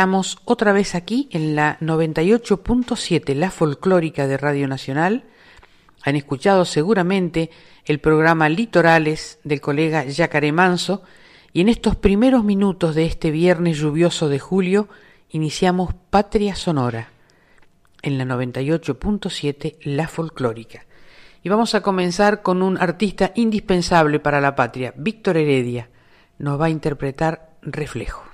Estamos otra vez aquí en la 98.7, la folclórica de Radio Nacional. Han escuchado seguramente el programa Litorales del colega Yacaré Manso y en estos primeros minutos de este viernes lluvioso de julio iniciamos Patria Sonora en la 98.7, la folclórica. Y vamos a comenzar con un artista indispensable para la patria, Víctor Heredia. Nos va a interpretar Reflejo.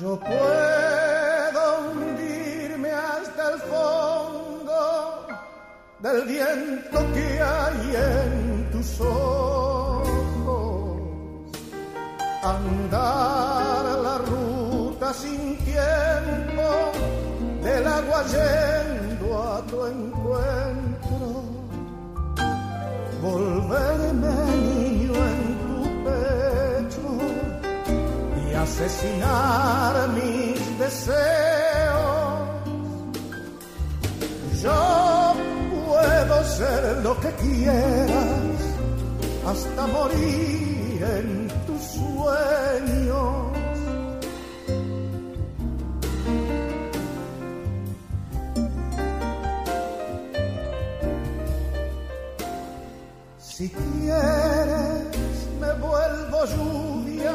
Yo puedo hundirme hasta el fondo del viento que hay en tus ojos, andar la ruta sin tiempo del agua yendo a tu encuentro, volverme asesinar mis deseos. Yo puedo ser lo que quieras hasta morir en tus sueños. Si quieres me vuelvo lluvia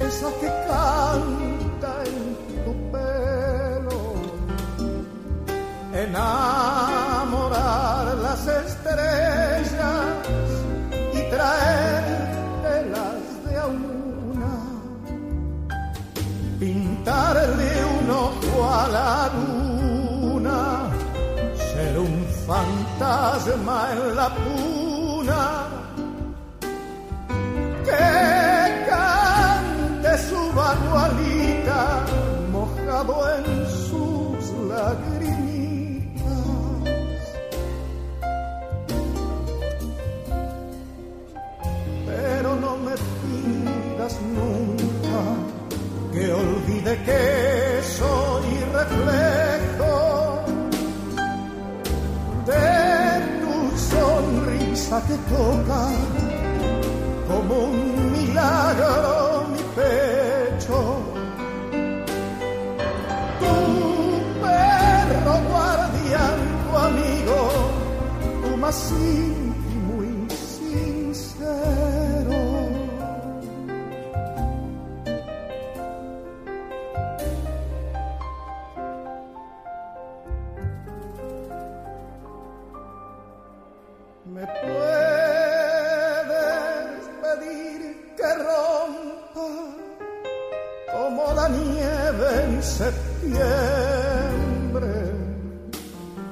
esa que canta en tu pelo, enamorar las estrellas y traértelas de a una, pintarle un ojo a la luna, ser un fantasma en la puna. Que su bagualita mojado en sus lagrimitas. Pero no me pidas nunca que olvide que soy reflejo de tu sonrisa que toca como un milagro pecho. Íntimo y sincero. Me puedes pedir que rompa como la nieve en septiembre,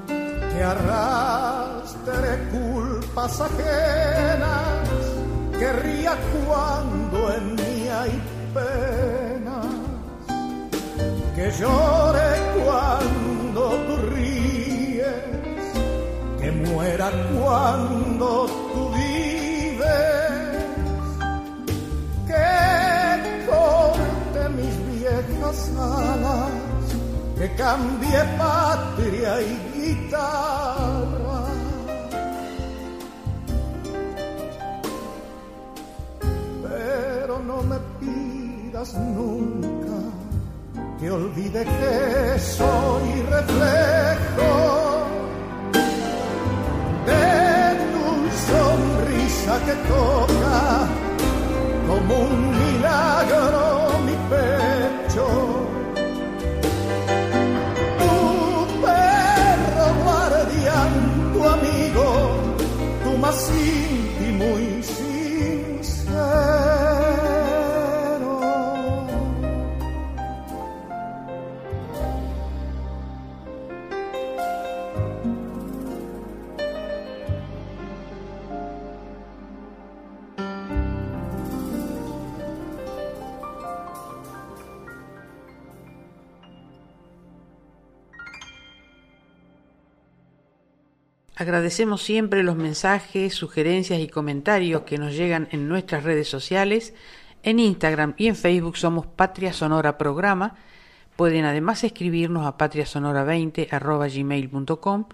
que arrastre culpas ajenas, que ría cuando en mí hay penas, que llore cuando tú ríes, que muera cuando tú vives, que corte mis viejas alas, que cambie patria y guitarra. Nunca que olvide que soy reflejo de tu sonrisa que toca como un milagro mi pecho. Tu perro guardián, tu amigo, tu más Agradecemos siempre los mensajes, sugerencias y comentarios que nos llegan en nuestras redes sociales. En Instagram y en Facebook somos Patria Sonora Programa. Pueden además escribirnos a patriasonora20.gmail.com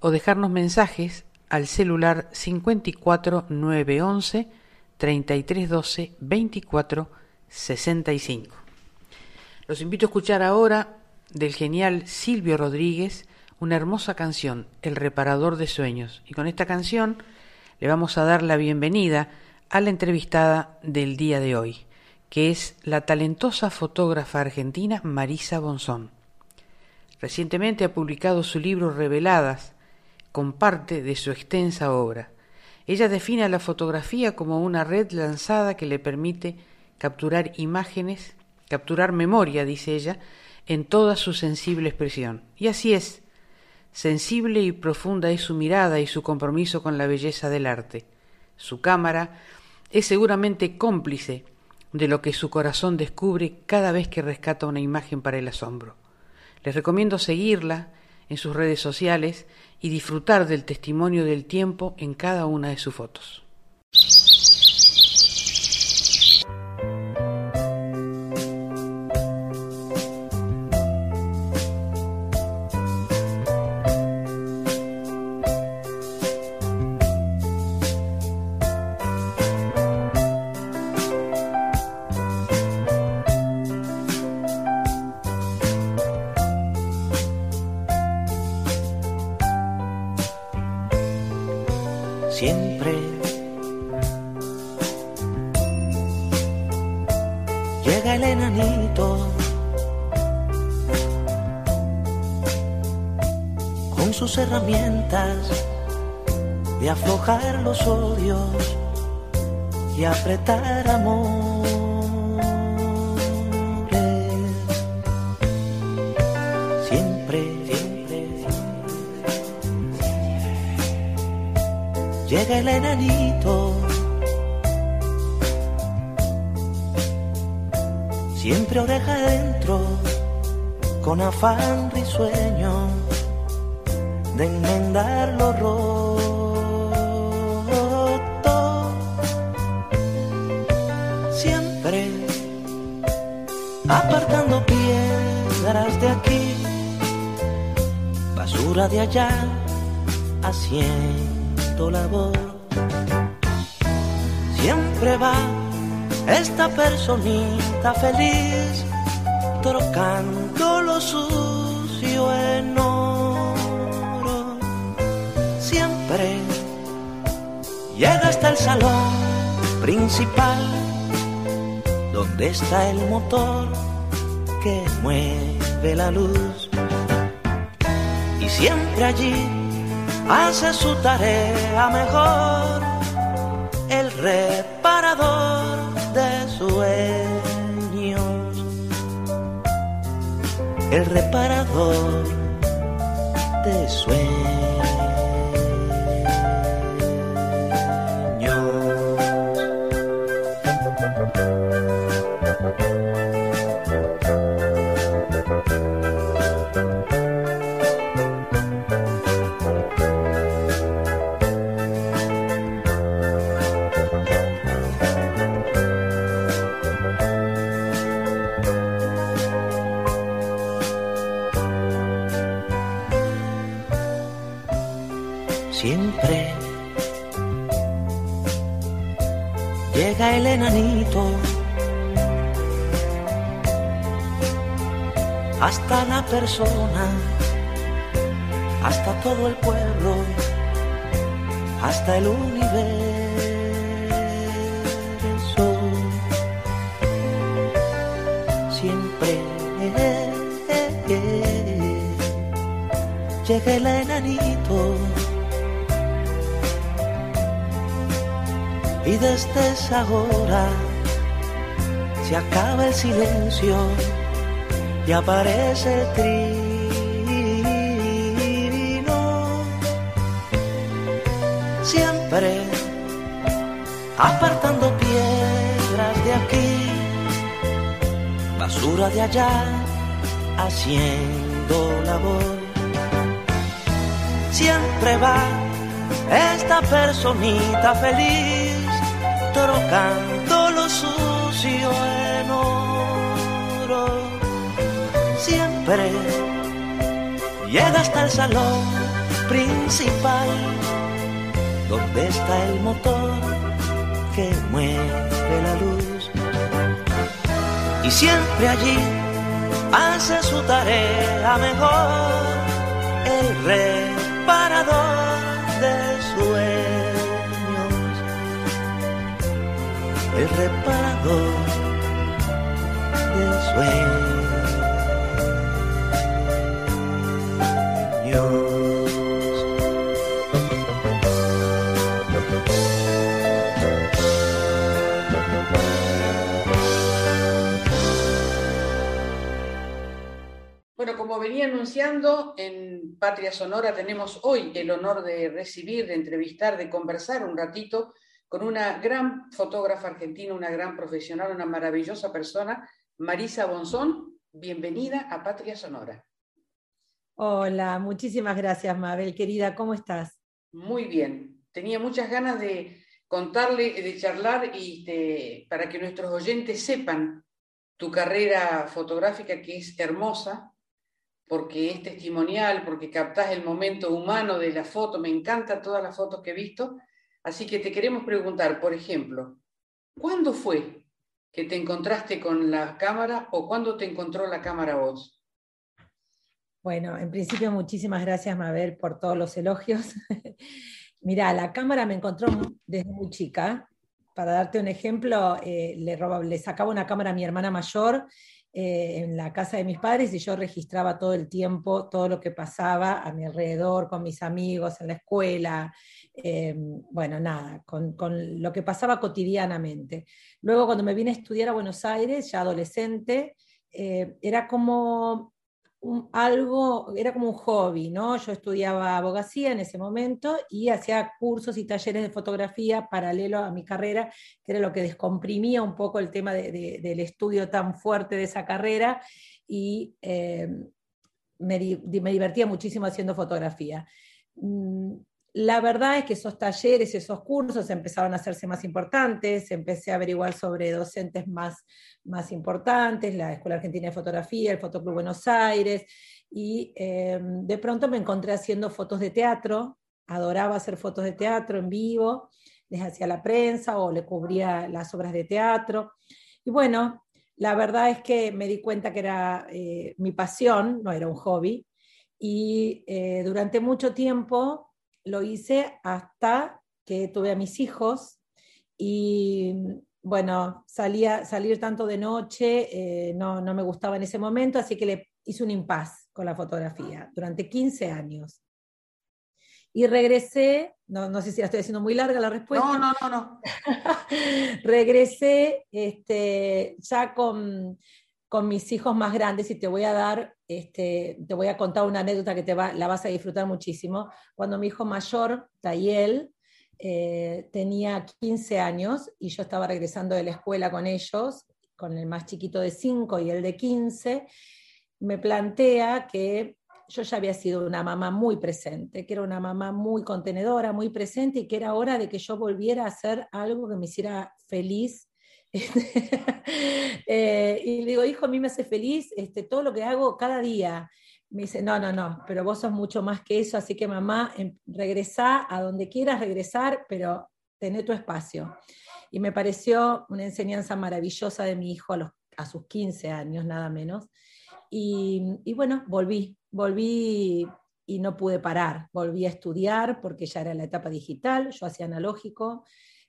o dejarnos mensajes al celular 54 911 3312 24 65. Los invito a escuchar ahora del genial Silvio Rodríguez una hermosa canción, El reparador de sueños. Y con esta canción le vamos a dar la bienvenida a la entrevistada del día de hoy, que es la talentosa fotógrafa argentina Marisa Bonzón. Recientemente ha publicado su libro Reveladas, con parte de su extensa obra. Ella define a la fotografía como una red lanzada que le permite capturar imágenes, capturar memoria, dice ella, en toda su sensible expresión. Y así es, sensible y profunda es su mirada y su compromiso con la belleza del arte. Su cámara es seguramente cómplice de lo que su corazón descubre cada vez que rescata una imagen para el asombro. Les recomiendo seguirla en sus redes sociales y disfrutar del testimonio del tiempo en cada una de sus fotos. De aflojar los odios y apretar amores. Siempre, siempre, llega el enanito. Siempre oreja adentro, con afán risueño de enmendar lo roto. Siempre apartando piedras de aquí, basura de allá, haciendo labor. Siempre va esta personita feliz, trocando lo sucio en Llega hasta el salón principal, donde está el motor que mueve la luz. Y siempre allí hace su tarea mejor, el reparador El reparador hasta todo el pueblo, hasta el universo. Siempre llega el enanito y desde esa hora se acaba el silencio y aparece el trino. Siempre apartando piedras de aquí, basura de allá, haciendo labor. Siempre va esta personita feliz, trocando lo sucio en oro. Llega hasta el salón principal, donde está el motor que mueve la luz. Y siempre allí hace su tarea mejor el reparador de sueños, el reparador de sueños. Como venía anunciando, en Patria Sonora tenemos hoy el honor de recibir, de entrevistar, de conversar un ratito con una gran fotógrafa argentina, una gran profesional, una maravillosa persona, Marisa Bonzón. Bienvenida a Patria Sonora. Hola, muchísimas gracias, Mabel, querida, ¿cómo estás? Muy bien. Tenía muchas ganas de contarle, de charlar y para que nuestros oyentes sepan tu carrera fotográfica que es hermosa, porque es testimonial, porque captás el momento humano de la foto, me encantan todas las fotos que he visto, así que te queremos preguntar, por ejemplo, ¿cuándo fue que te encontraste con la cámara o cuándo te encontró la cámara vos? Bueno, en principio muchísimas gracias, Mabel, por todos los elogios. Mira, la cámara me encontró desde muy chica. Para darte un ejemplo, eh, le, le sacaba una cámara a mi hermana mayor eh, en la casa de mis padres y yo registraba todo el tiempo todo lo que pasaba a mi alrededor, con mis amigos, en la escuela, eh, bueno, nada, con, con, lo que pasaba cotidianamente. Luego cuando me vine a estudiar a Buenos Aires, ya adolescente, eh, era como algo, era como un hobby, ¿no? Yo estudiaba abogacía en ese momento y hacía cursos y talleres de fotografía paralelo a mi carrera, que era lo que descomprimía un poco el tema del estudio tan fuerte de esa carrera y eh, me, me, divertía muchísimo haciendo fotografía. La verdad es que esos talleres, esos cursos empezaron a hacerse más importantes, empecé a averiguar sobre docentes más, más importantes, la Escuela Argentina de Fotografía, el Fotoclub Buenos Aires, y eh, de pronto me encontré haciendo fotos de teatro, adoraba hacer fotos de teatro en vivo, les hacía la prensa o le cubría las obras de teatro. Y bueno, la verdad es que me di cuenta que era eh, mi pasión, no era un hobby, y eh, durante mucho tiempo lo hice hasta que tuve a mis hijos y bueno, salía, salir tanto de noche eh, no, no, me gustaba en ese momento, así que le hice un impas con la fotografía durante 15 años. Y regresé, no, no sé si la estoy haciendo muy larga la respuesta. No, no, no, no. regresé este, ya con, con mis hijos más grandes y te voy a dar, este, te voy a contar una anécdota que te va, la vas a disfrutar muchísimo. Cuando mi hijo mayor, Tayel, eh, tenía 15 años y yo estaba regresando de la escuela con ellos, con el más chiquito de 5 y el de 15, me plantea que yo ya había sido una mamá muy presente, que era una mamá muy contenedora, muy presente y que era hora de que yo volviera a hacer algo que me hiciera feliz Eh, y le digo, hijo, a mí me hace feliz este, todo lo que hago cada día. Me dice, no, no, no, pero vos sos mucho más que eso, así que mamá, em, regresá a donde quieras regresar, pero tené tu espacio. Y me pareció una enseñanza maravillosa de mi hijo a, los, a sus 15 años, nada menos. Y, y bueno, volví, volví y no pude parar. Volví a estudiar porque ya era la etapa digital, yo hacía analógico,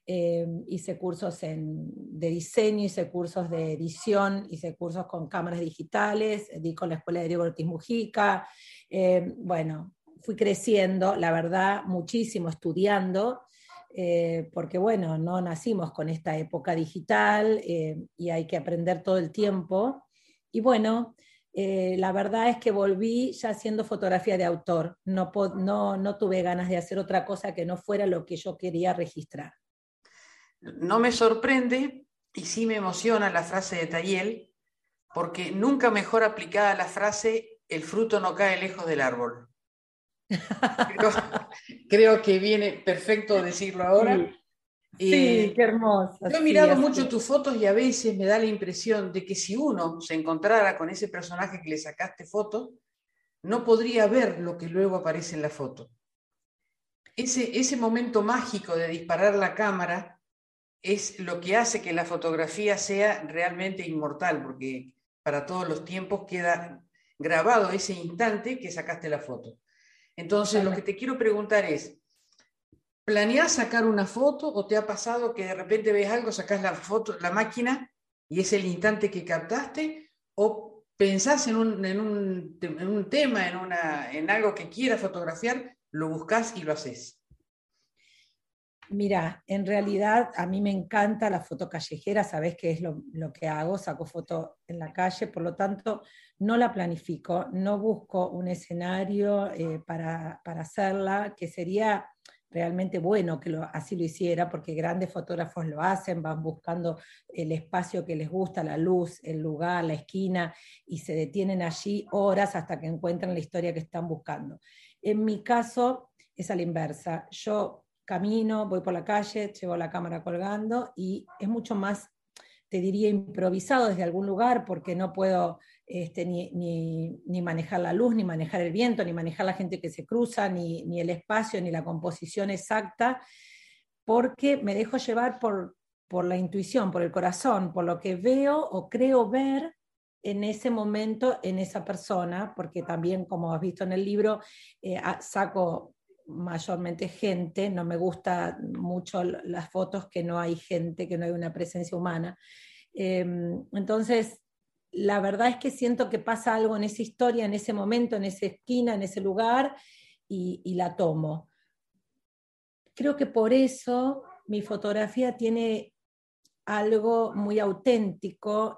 eh, hice cursos de diseño, hice cursos de edición, hice cursos con cámaras digitales, di con la escuela de Diego Ortiz Mujica. Eh, bueno, fui creciendo, la verdad, muchísimo estudiando, eh, porque bueno, no nacimos con esta época digital y hay que aprender todo el tiempo. Y bueno, la verdad es que volví ya haciendo fotografía de autor, no, no, no tuve ganas de hacer otra cosa que no fuera lo que yo quería registrar. No me sorprende y sí me emociona la frase de Tayel, porque nunca mejor aplicada la frase el fruto no cae lejos del árbol. creo, que viene perfecto decirlo ahora. Sí, eh, qué hermoso. Yo he mirado mucho tus fotos y a veces me da la impresión de que si uno se encontrara con ese personaje que le sacaste foto, no podría ver lo que luego aparece en la foto. Ese, ese momento mágico de disparar la cámara es lo que hace que la fotografía sea realmente inmortal, porque para todos los tiempos queda grabado ese instante que sacaste la foto. Entonces, lo que te quiero preguntar es, ¿planeas sacar una foto o te ha pasado que de repente ves algo, sacas la foto, la máquina y es el instante que captaste? ¿O pensás en un, en un, en un tema, en, una, en algo que quieras fotografiar, lo buscas y lo haces? Mira, en realidad a mí me encanta la foto callejera, sabes que es lo, que hago, saco foto en la calle, por lo tanto no la planifico, no busco un escenario eh, para, hacerla, que sería realmente bueno que así lo hiciera, porque grandes fotógrafos lo hacen, van buscando el espacio que les gusta, la luz, el lugar, la esquina, y se detienen allí horas hasta que encuentran la historia que están buscando. En mi caso es a la inversa. Yo camino, voy por la calle, llevo la cámara colgando y es mucho más, te diría, improvisado desde algún lugar porque no puedo este, ni, manejar la luz, ni manejar el viento, ni manejar la gente que se cruza, ni, el espacio, ni la composición exacta, porque me dejo llevar por, por la intuición, por el corazón, por lo que veo o creo ver en ese momento en esa persona, porque también, como has visto en el libro, eh, saco mayormente gente, no me gusta mucho las fotos que no hay gente, que no hay una presencia humana. Em, entonces, la verdad es que siento que pasa algo en esa historia, en ese momento, en esa esquina, en ese lugar, y, la tomo. Creo que por eso mi fotografía tiene algo muy auténtico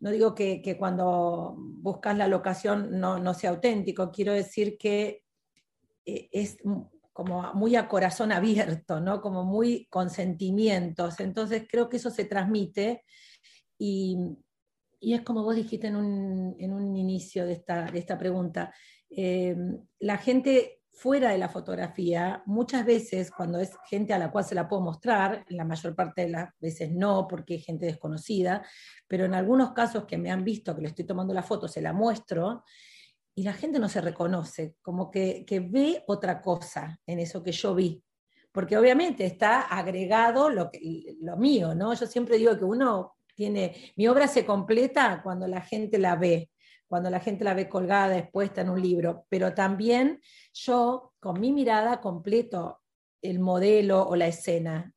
no digo que, cuando buscas la locación no, sea auténtico, quiero decir que es como muy a corazón abierto, ¿no? Como muy con sentimientos. Entonces creo que eso se transmite y, es como vos dijiste en un, inicio de esta, de esta pregunta, eh, la gente fuera de la fotografía, muchas veces cuando es gente a la cual se la puedo mostrar, la mayor parte de las veces no, porque es gente desconocida, pero en algunos casos que me han visto que le estoy tomando la foto, se la muestro, y la gente no se reconoce, como que, ve otra cosa en eso que yo vi. Porque obviamente está agregado lo, que, lo mío, ¿no? Yo siempre digo que uno tiene, mi obra se completa cuando la gente la ve, cuando la gente la ve colgada, expuesta en un libro, pero también yo con mi mirada completo el modelo o la escena.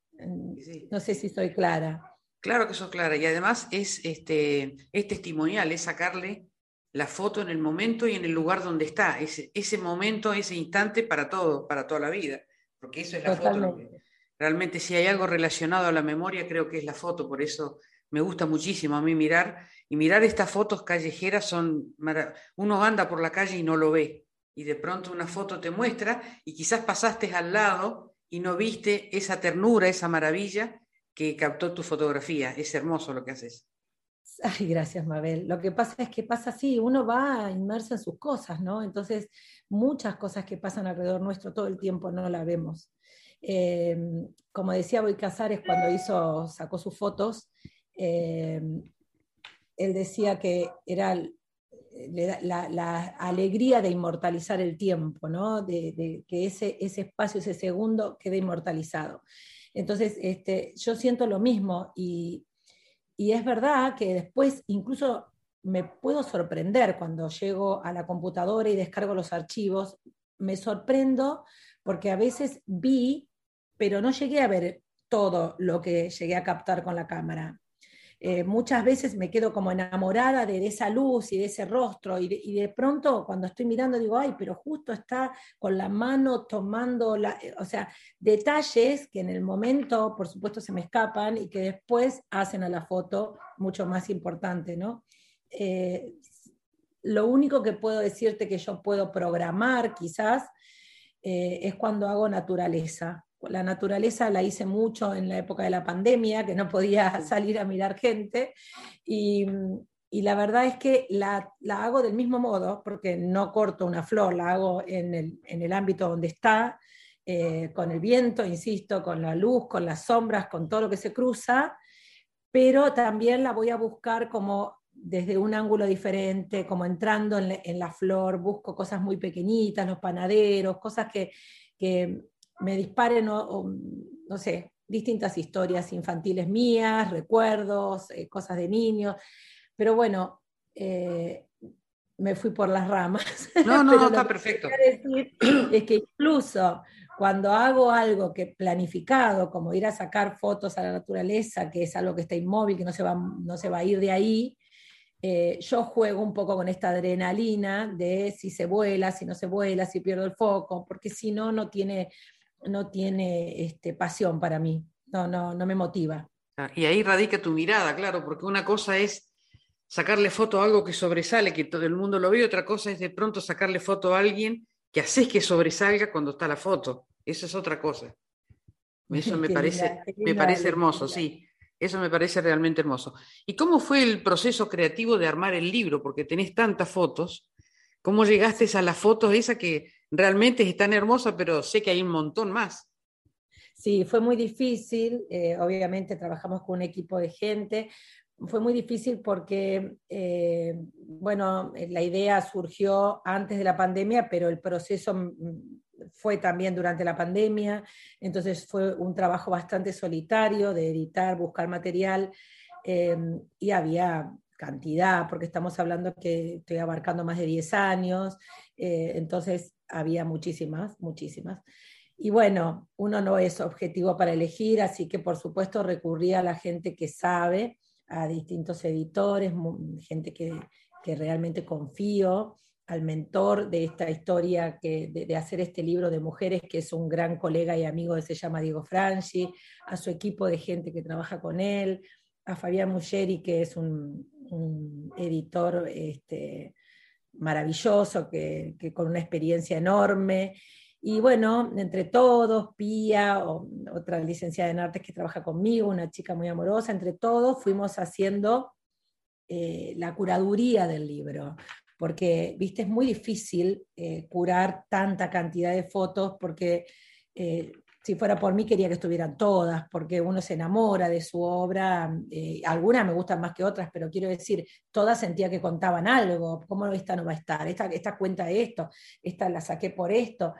No sé si soy clara. Claro que soy clara y además es, este, es testimonial, es sacarle la foto en el momento y en el lugar donde está, ese, ese momento, ese instante para todo, para toda la vida, porque eso es la foto. Realmente si hay algo relacionado a la memoria, creo que es la foto, por eso me gusta muchísimo a mí mirar, y mirar estas fotos callejeras son, uno anda por la calle y no lo ve, y de pronto una foto te muestra, y quizás pasaste al lado y no viste esa ternura, esa maravilla que captó tu fotografía. Es hermoso lo que haces. Ay, gracias, Mabel. Lo que pasa es que pasa así, uno va inmerso en sus cosas, ¿no? Entonces, muchas cosas que pasan alrededor nuestro todo el tiempo no la vemos. Eh, como decía Boy Casares cuando hizo, sacó sus fotos, eh, él decía que era la, alegría de inmortalizar el tiempo, ¿no? De, que ese, ese espacio, ese segundo quede inmortalizado. Entonces, este, yo siento lo mismo y y es verdad que después incluso me puedo sorprender cuando llego a la computadora y descargo los archivos, me sorprendo porque a veces vi, pero no llegué a ver todo lo que llegué a captar con la cámara. Eh, muchas veces me quedo como enamorada de, esa luz y de ese rostro y de, pronto cuando estoy mirando digo, ay, pero justo está con la mano tomando, la, eh, o sea, detalles que en el momento, por supuesto, se me escapan y que después hacen a la foto mucho más importante, ¿no? Eh, lo único que puedo decirte que yo puedo programar quizás es cuando hago naturaleza la naturaleza la hice mucho en la época de la pandemia, que no podía salir a mirar gente, y, y la verdad es que la, hago del mismo modo, porque no corto una flor, la hago en el, ámbito donde está, eh, con el viento, insisto, con la luz, con las sombras, con todo lo que se cruza, pero también la voy a buscar como desde un ángulo diferente, como entrando en, la flor, busco cosas muy pequeñitas, los panaderos, cosas que, me disparen, no sé, distintas historias infantiles mías, recuerdos, eh, cosas de niños. Pero bueno, eh, me fui por las ramas. No, no, está perfecto. Decir es que incluso cuando hago algo que planificado, como ir a sacar fotos a la naturaleza, que es algo que está inmóvil, que no se va, no se va a ir de ahí, eh, yo juego un poco con esta adrenalina de si se vuela, si no se vuela, si pierdo el foco, porque si no, no tiene, no tiene este, pasión para mí, no, no, no me motiva. Y ahí radica tu mirada, claro, porque una cosa es sacarle foto a algo que sobresale, que todo el mundo lo ve, otra cosa es de pronto sacarle foto a alguien que haces que sobresalga cuando está la foto. Eso es otra cosa. Eso me parece, me parece hermoso, sí. Eso me parece realmente hermoso. ¿Y cómo fue el proceso creativo de armar el libro? Porque tenés tantas fotos. ¿Cómo llegaste a las fotos esa que realmente es tan hermosa, pero sé que hay un montón más? Sí, fue muy difícil. Eh, obviamente trabajamos con un equipo de gente, fue muy difícil porque, eh, bueno, la idea surgió antes de la pandemia, pero el proceso mm, fue también durante la pandemia, entonces fue un trabajo bastante solitario de editar, buscar material, eh, y había cantidad, porque estamos hablando que estoy abarcando más de 10 años, eh, entonces había muchísimas, muchísimas. Y bueno, uno no es objetivo para elegir, así que por supuesto recurría a la gente que sabe a distintos editores, gente que, realmente confío, al mentor de esta historia, que, de, hacer este libro de mujeres, que es un gran colega y amigo que se llama Diego Franchi, a su equipo de gente que trabaja con él, a Fabián Muggeri, que es un, editor este, maravilloso, que, con una experiencia enorme, y bueno, entre todos, Pía, otra licenciada en artes que trabaja conmigo, una chica muy amorosa, entre todos fuimos haciendo eh, la curaduría del libro, porque, viste, es muy difícil eh, curar tanta cantidad de fotos, porque eh, si fuera por mí quería que estuvieran todas, porque uno se enamora de su obra, algunas me gustan más que otras, pero quiero decir, todas sentía que contaban algo, ¿cómo esta no va a estar? Esta, esta cuenta esto, esta la saqué por esto.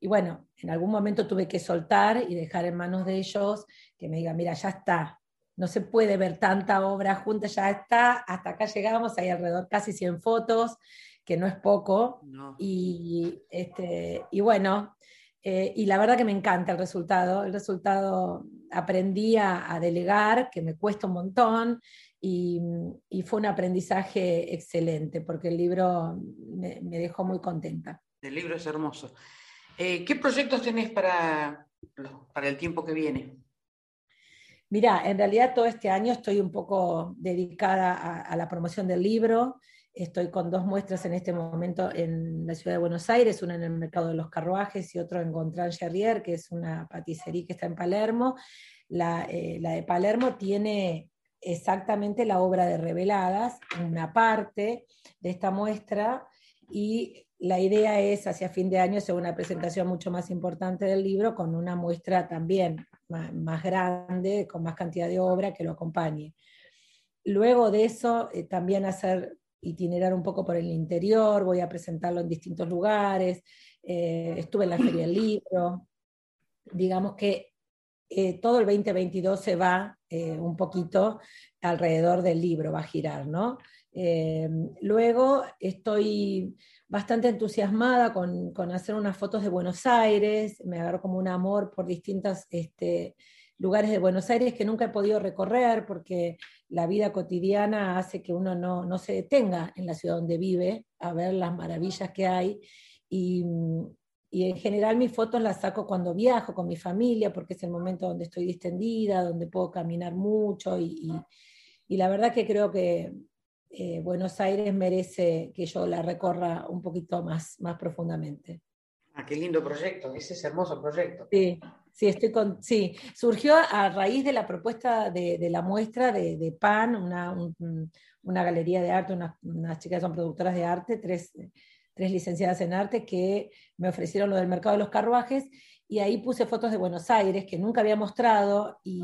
Y bueno, en algún momento tuve que soltar y dejar en manos de ellos que me digan, mira, ya está, no se puede ver tanta obra junta, ya está, hasta acá llegamos, hay alrededor casi 100 fotos, que no es poco. Y, este, y bueno, eh, y la verdad que me encanta el resultado. El resultado aprendí a, delegar, que me cuesta un montón, y, fue un aprendizaje excelente, porque el libro me, me dejó muy contenta. El libro es hermoso. Eh, ¿Qué proyectos tenés para, para el tiempo que viene? Mira, en realidad todo este año estoy un poco dedicada a, la promoción del libro. Estoy con dos muestras en este momento en la ciudad de Buenos Aires, una en el Mercado de los Carruajes y otra en Gontran Charrier, que es una paticería que está en Palermo. La, eh, la de Palermo tiene exactamente la obra de Reveladas, una parte de esta muestra, y la idea es hacia fin de año hacer una presentación mucho más importante del libro con una muestra también más, grande, con más cantidad de obra que lo acompañe. Luego de eso, eh, también hacer itinerar un poco por el interior, voy a presentarlo en distintos lugares, eh, estuve en la Feria del Libro, digamos que eh, todo el 2022 se va un poquito alrededor del libro, va a girar, ¿no? luego estoy bastante entusiasmada con, hacer unas fotos de Buenos Aires, me agarro como un amor por distintos este, lugares de Buenos Aires que nunca he podido recorrer porque la vida cotidiana hace que uno no, se detenga en la ciudad donde vive a ver las maravillas que hay. Y, en general mis fotos las saco cuando viajo con mi familia porque es el momento donde estoy distendida, donde puedo caminar mucho y, y la verdad que creo que eh, Buenos Aires merece que yo la recorra un poquito más, más profundamente. Ah, qué lindo proyecto, ese es hermoso proyecto. Sí, Sí, estoy con, sí, surgió a raíz de la propuesta de, la muestra de, PAN, una, galería de arte, unas, chicas son productoras de arte, tres, tres licenciadas en arte, que me ofrecieron lo del mercado de los carruajes, y ahí puse fotos de Buenos Aires que nunca había mostrado, y,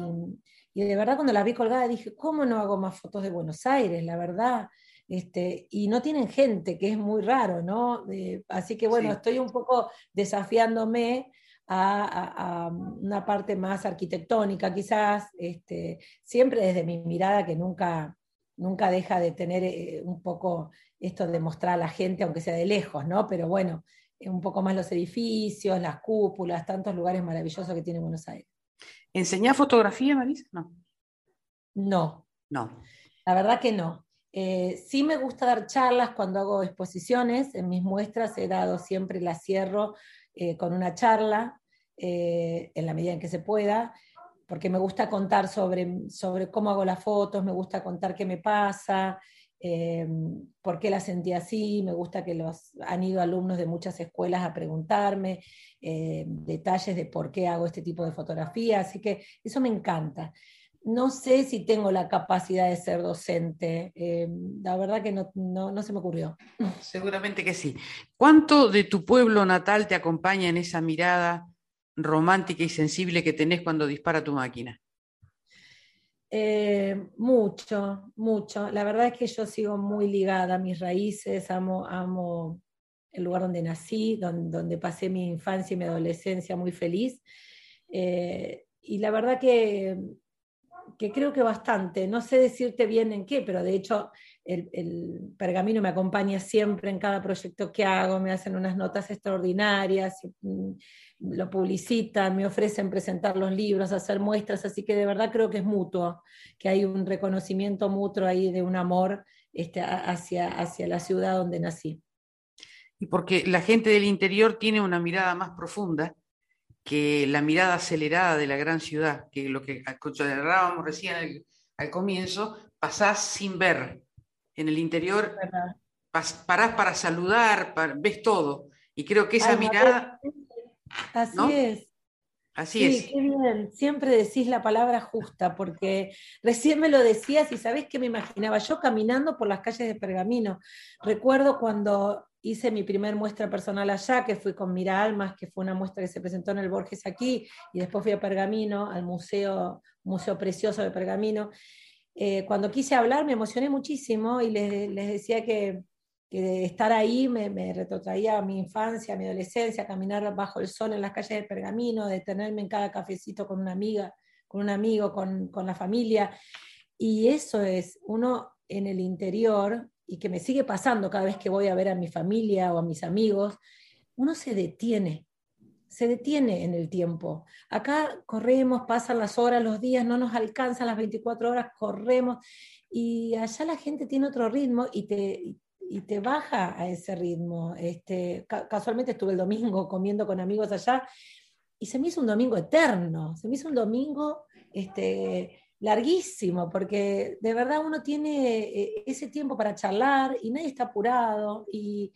y de verdad cuando las vi colgadas dije, ¿cómo no hago más fotos de Buenos Aires? La verdad, este, y no tienen gente, que es muy raro, ¿no? así que bueno, estoy un poco desafiándome a, una parte más arquitectónica, quizás, este, siempre desde mi mirada que nunca, nunca deja de tener eh, un poco esto de mostrar a la gente, aunque sea de lejos, ¿no? Pero bueno, un poco más los edificios, las cúpulas, tantos lugares maravillosos que tiene Buenos Aires. ¿Enseñás fotografía, Marisa? No. No. No. La verdad que no. Eh, sí me gusta dar charlas cuando hago exposiciones. En mis muestras he dado siempre la cierro eh, con una charla, eh, en la medida en que se pueda, porque me gusta contar sobre, sobre cómo hago las fotos, me gusta contar qué me pasa, eh, por qué la sentí así, me gusta que los han ido alumnos de muchas escuelas a preguntarme detalles de por qué hago este tipo de fotografía, así que eso me encanta. No sé si tengo la capacidad de ser docente. Eh, la verdad que no, se me ocurrió. Seguramente que sí. ¿Cuánto de tu pueblo natal te acompaña en esa mirada romántica y sensible que tenés cuando dispara tu máquina? Eh, mucho, mucho. La verdad es que yo sigo muy ligada a mis raíces, amo, amo el lugar donde nací, donde, pasé mi infancia y mi adolescencia muy feliz. Eh, y la verdad que que creo que bastante, no sé decirte bien en qué, pero de hecho el, pergamino me acompaña siempre en cada proyecto que hago, me hacen unas notas extraordinarias, mm, lo publicitan, me ofrecen presentar los libros, hacer muestras, así que de verdad creo que es mutuo, que hay un reconocimiento mutuo ahí de un amor este, hacia, hacia la ciudad donde nací. Y porque la gente del interior tiene una mirada más profunda que la mirada acelerada de la gran ciudad, que lo que considerábamos recién al, comienzo, pasás sin ver. En el interior parás para saludar, ves todo. Y creo que esa mirada... Así es. Así sí, es. Qué bien. Siempre decís la palabra justa, porque recién me lo decías y sabés que me imaginaba yo caminando por las calles de Pergamino. Recuerdo cuando hice mi primer muestra personal allá, que fui con Mira Almas, que fue una muestra que se presentó en el Borges aquí, y después fui a Pergamino, al museo, museo precioso de Pergamino. Eh, cuando quise hablar me emocioné muchísimo y les, les decía que, que, estar ahí me, me, retrotraía a mi infancia, a mi adolescencia, caminar bajo el sol en las calles de Pergamino, detenerme en cada cafecito con una amiga, con un amigo, con, con la familia. Y eso es, uno en el interior y que me sigue pasando cada vez que voy a ver a mi familia o a mis amigos, uno se detiene, se detiene en el tiempo. Acá corremos, pasan las horas, los días, no nos alcanzan las 24 horas, corremos y allá la gente tiene otro ritmo y te, y te baja a ese ritmo. Este, casualmente estuve el domingo comiendo con amigos allá y se me hizo un domingo eterno, se me hizo un domingo este, larguísimo, porque de verdad uno tiene eh, ese tiempo para charlar y nadie está apurado y,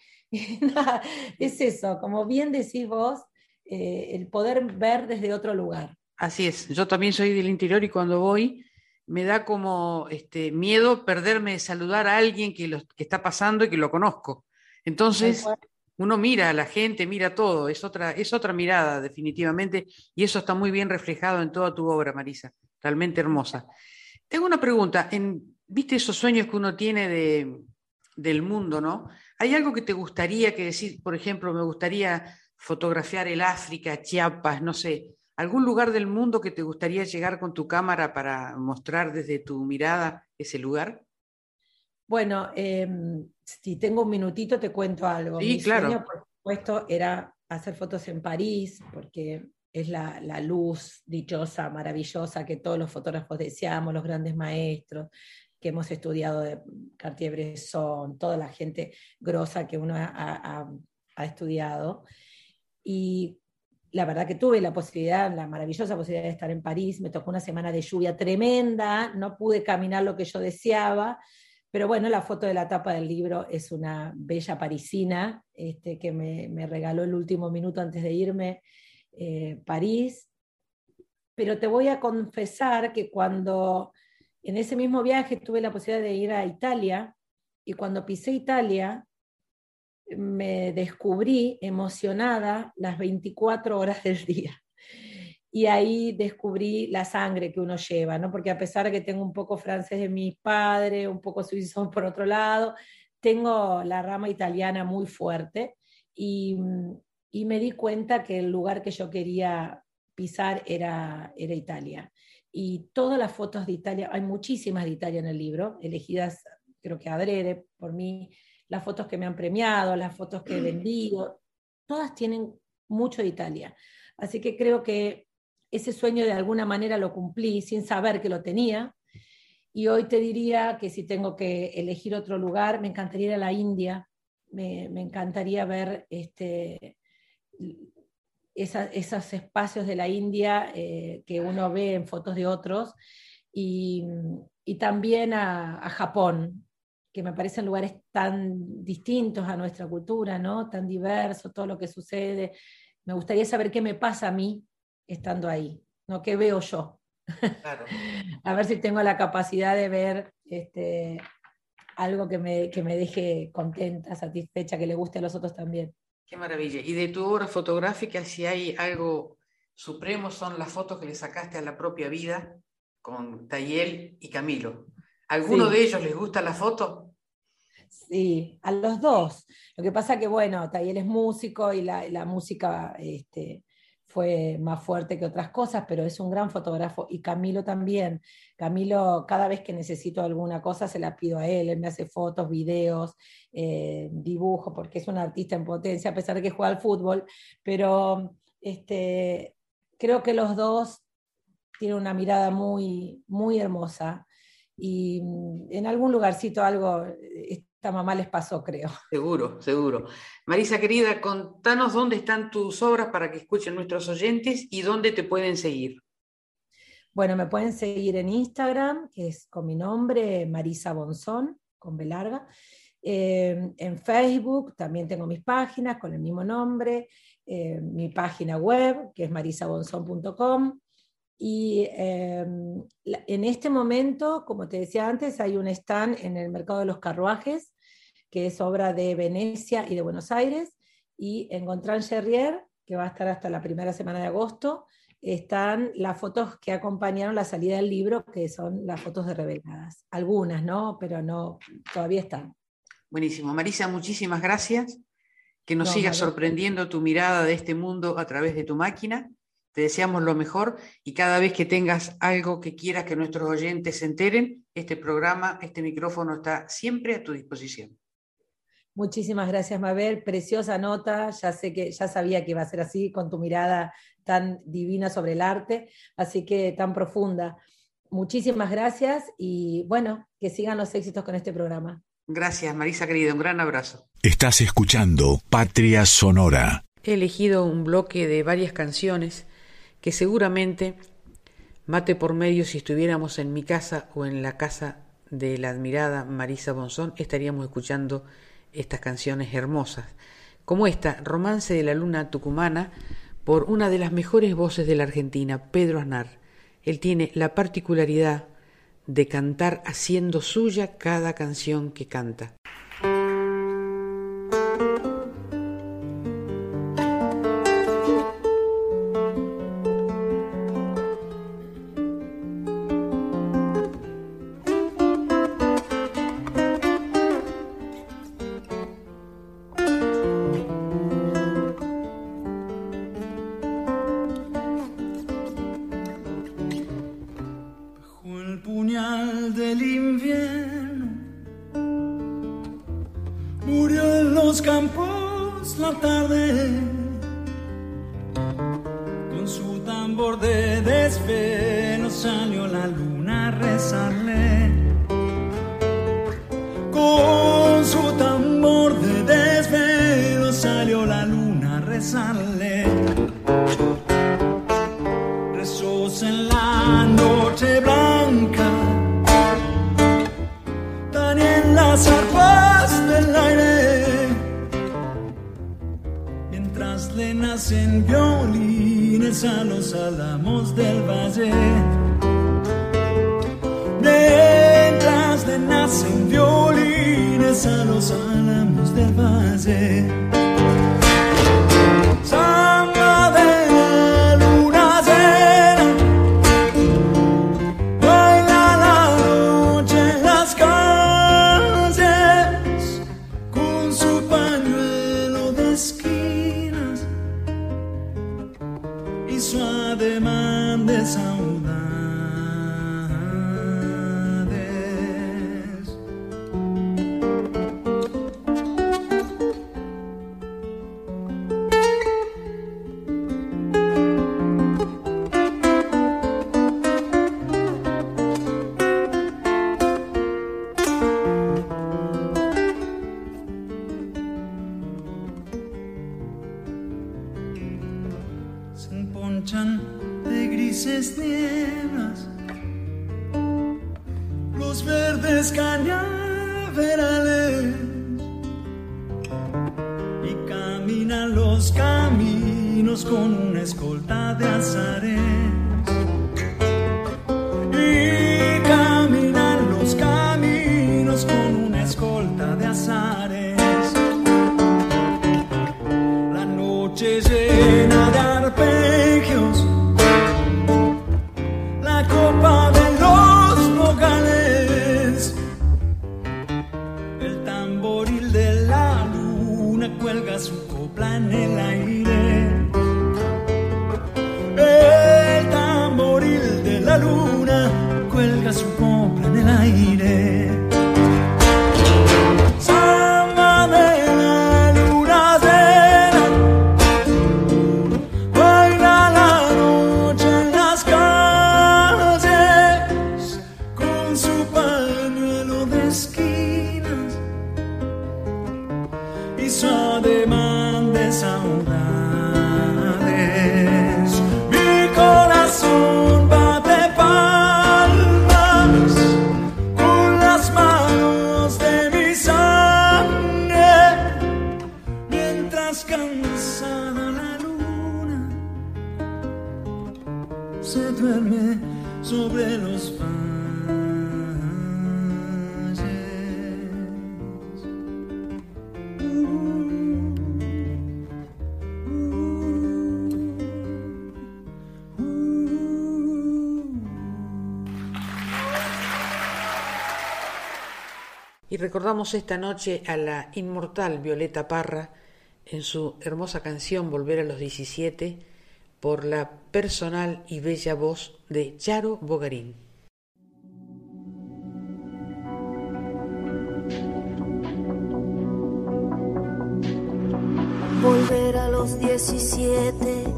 nada, es eso, como bien decís vos, eh, el poder ver desde otro lugar. Así es, yo también soy del interior y cuando voy me da como este, miedo perderme de saludar a alguien que, lo, que está pasando y que lo conozco. Entonces, uno mira a la gente, mira todo, es otra, es otra mirada definitivamente y eso está muy bien reflejado en toda tu obra, Marisa realmente hermosa. Tengo una pregunta, en, ¿viste esos sueños que uno tiene de, del mundo, no? ¿Hay algo que te gustaría que decir, por ejemplo, me gustaría fotografiar el África, Chiapas, no sé, algún lugar del mundo que te gustaría llegar con tu cámara para mostrar desde tu mirada ese lugar? Bueno, em, si tengo un minutito te cuento algo. Sí, claro. Sueño, por supuesto, era hacer fotos en París, porque es la, luz dichosa, maravillosa que todos los fotógrafos deseamos, los grandes maestros que hemos estudiado de Cartier-Bresson, toda la gente grosa que uno ha, estudiado. Y la verdad que tuve la posibilidad, la maravillosa posibilidad de estar en París. Me tocó una semana de lluvia tremenda, no pude caminar lo que yo deseaba, pero bueno, la foto de la tapa del libro es una bella parisina este, que me, me regaló el último minuto antes de irme eh, París, pero te voy a confesar que cuando en ese mismo viaje tuve la posibilidad de ir a Italia y cuando pisé Italia me descubrí emocionada las 24 horas del día. Y ahí descubrí la sangre que uno lleva, ¿no? Porque a pesar de que tengo un poco francés de mi padre, un poco suizo por otro lado, tengo la rama italiana muy fuerte y, y me di cuenta que el lugar que yo quería pisar era, era Italia. Y todas las fotos de Italia, hay muchísimas de Italia en el libro, elegidas creo que adrede por mí, las fotos que me han premiado, las fotos que he vendido, todas tienen mucho de Italia. Así que creo que ese sueño de alguna manera lo cumplí sin saber que lo tenía. Y hoy te diría que si tengo que elegir otro lugar, me encantaría ir a la India, me, encantaría ver este, esos espacios de la India eh, que uno ve en fotos de otros, y, también a, a, Japón, que me parecen lugares tan distintos a nuestra cultura, ¿no? tan diversos, todo lo que sucede. Me gustaría saber qué me pasa a mí estando ahí, ¿no? ¿Qué veo yo? a ver si tengo la capacidad de ver este, algo que me, que me deje contenta, satisfecha, que le guste a los otros también. Qué maravilla. Y de tu obra fotográfica, si hay algo supremo, son las fotos que le sacaste a la propia vida con Tayel y Camilo. ¿Alguno de ellos les gusta la foto? Sí, a los dos. Lo que pasa que, bueno, Tayel es músico y la, la música este, fue más fuerte que otras cosas, pero es un gran fotógrafo y Camilo también. Camilo, cada vez que necesito alguna cosa, se la pido a él, él me hace fotos, videos, eh, dibujo, porque es un artista en potencia, a pesar de que juega al fútbol, pero este, creo que los dos tienen una mirada muy, muy hermosa y mm, en algún lugarcito algo esta mamá les pasó, creo. Seguro, seguro. Marisa querida, contanos dónde están tus obras para que escuchen nuestros oyentes y dónde te pueden seguir. Bueno, me pueden seguir en Instagram, que es con mi nombre, Marisa Bonzón, con B larga. Eh, en Facebook también tengo mis páginas con el mismo nombre, eh, mi página web, que es marisabonzón.com. Y em, en este momento, como te decía antes, hay un stand en el Mercado de los Carruajes, que es obra de Venecia y de Buenos Aires, y en Gontran Cherrier, que va a estar hasta la primera semana de agosto, están las fotos que acompañaron la salida del libro, que son las fotos de reveladas. Algunas, ¿no? Pero no, todavía están. Buenísimo. Marisa, muchísimas gracias. Que nos sigas sorprendiendo tu mirada de este mundo a través de tu máquina te deseamos lo mejor y cada vez que tengas algo que quieras que nuestros oyentes se enteren, este programa, este micrófono está siempre a tu disposición. Muchísimas gracias, Mabel. Preciosa nota. Ya sé que ya sabía que iba a ser así con tu mirada tan divina sobre el arte, así que tan profunda. Muchísimas gracias y bueno, que sigan los éxitos con este programa. Gracias, Marisa querida. Un gran abrazo. Estás escuchando Patria Sonora. He elegido un bloque de varias canciones que seguramente mate por medio si estuviéramos en mi casa o en la casa de la admirada Marisa Bonzón, estaríamos escuchando estas canciones hermosas, como esta, Romance de la Luna Tucumana, por una de las mejores voces de la Argentina, Pedro Aznar. Él tiene la particularidad de cantar haciendo suya cada canción que canta. grises los verdes cañaverales y caminan los caminos con una escolta de azaré. Recordamos esta noche a la inmortal Violeta Parra en su hermosa canción Volver a los 17 por la personal y bella voz de Charo Bogarín. Volver a los 17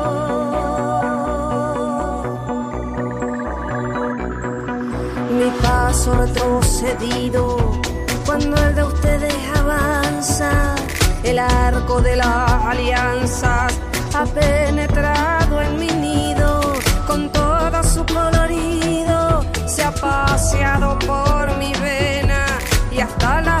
Paso retrocedido cuando el de ustedes avanza. El arco de las alianzas ha penetrado en mi nido con todo su colorido. Se ha paseado por mi vena y hasta las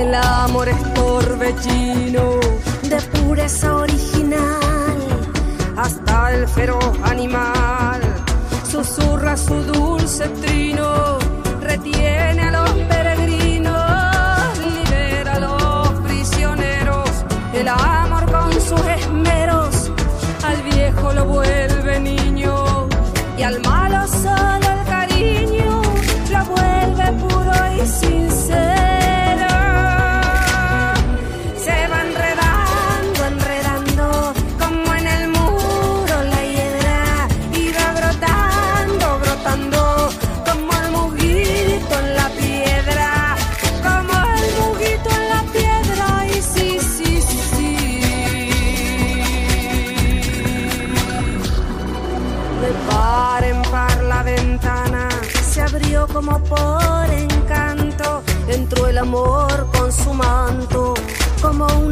El amor es torbellino de pureza original. Hasta el feroz animal susurra su dulce trino, retiene a los peregrinos, libera a los prisioneros. El amor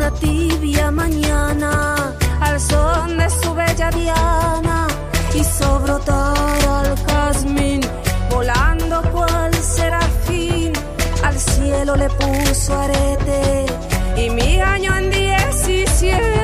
una tibia mañana al son de su bella diana hizo brotar al jazmín volando cual serafín al cielo le puso arete y mi año en diecisiete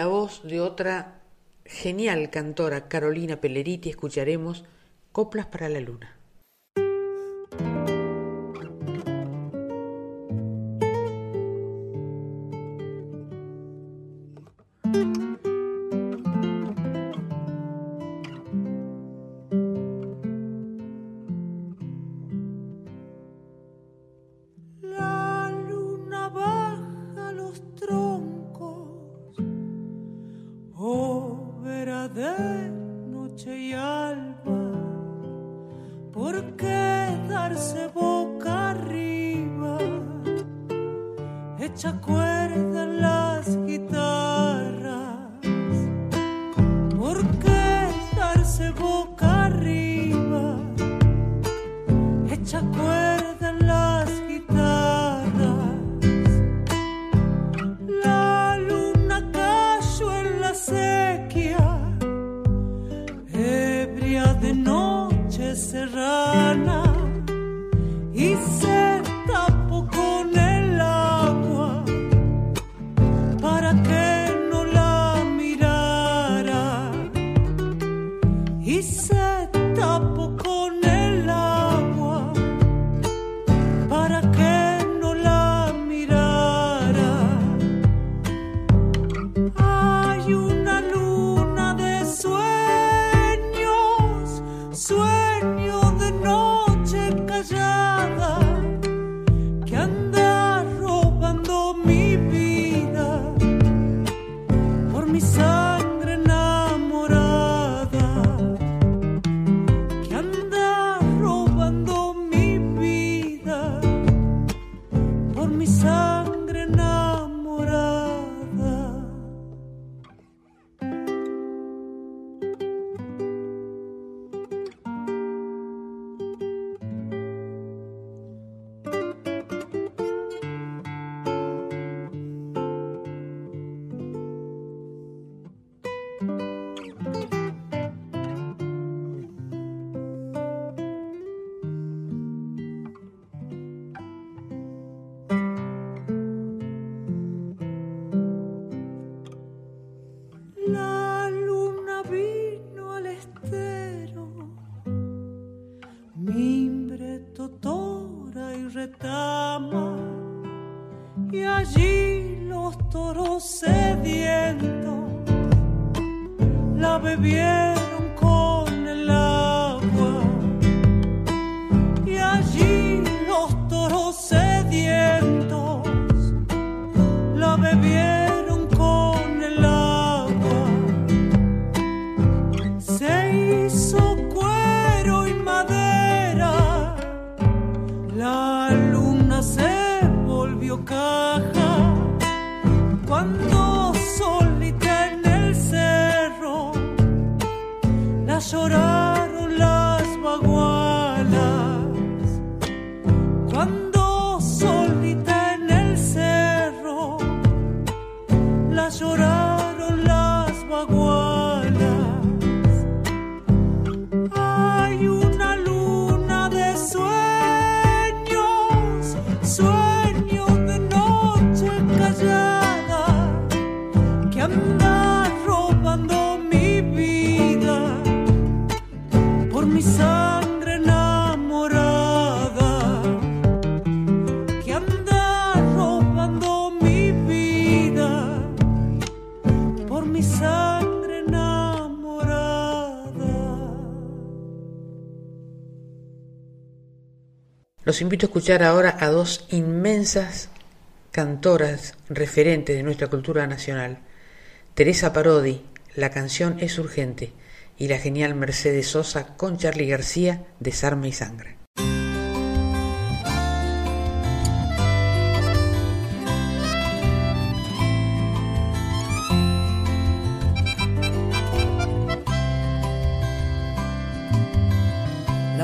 la voz de otra genial cantora, Carolina Peleriti, escucharemos Coplas para la Luna. cerrar. Los invito a escuchar ahora a dos inmensas cantoras referentes de nuestra cultura nacional. Teresa Parodi, La canción es urgente, y la genial Mercedes Sosa con Charlie García, Desarme y Sangre.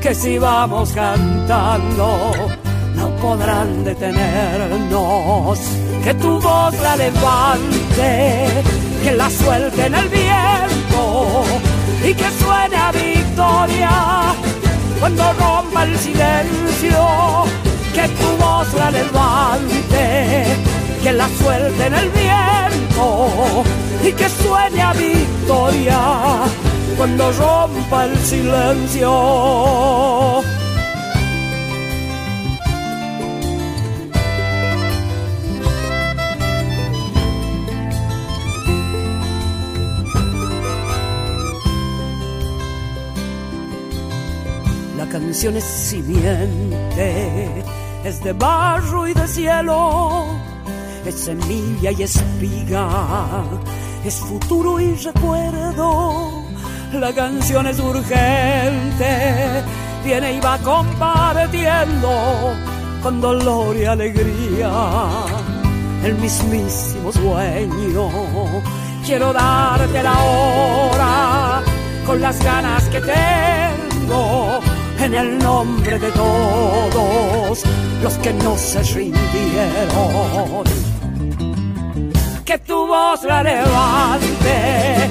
que si vamos cantando no podrán detenernos, que tu voz la levante, que la suelte en el viento y que suene a victoria cuando rompa el silencio, que tu voz la levante, que la suelte en el viento y que suene a victoria cuando rompa el silencio. La canción es simiente, es de barro y de cielo, es semilla y espiga, es futuro y recuerdo. La canción es urgente, viene y va compartiendo con dolor y alegría el mismísimo sueño. Quiero darte la hora con las ganas que tengo en el nombre de todos los que no se rindieron. Que tu voz la levante,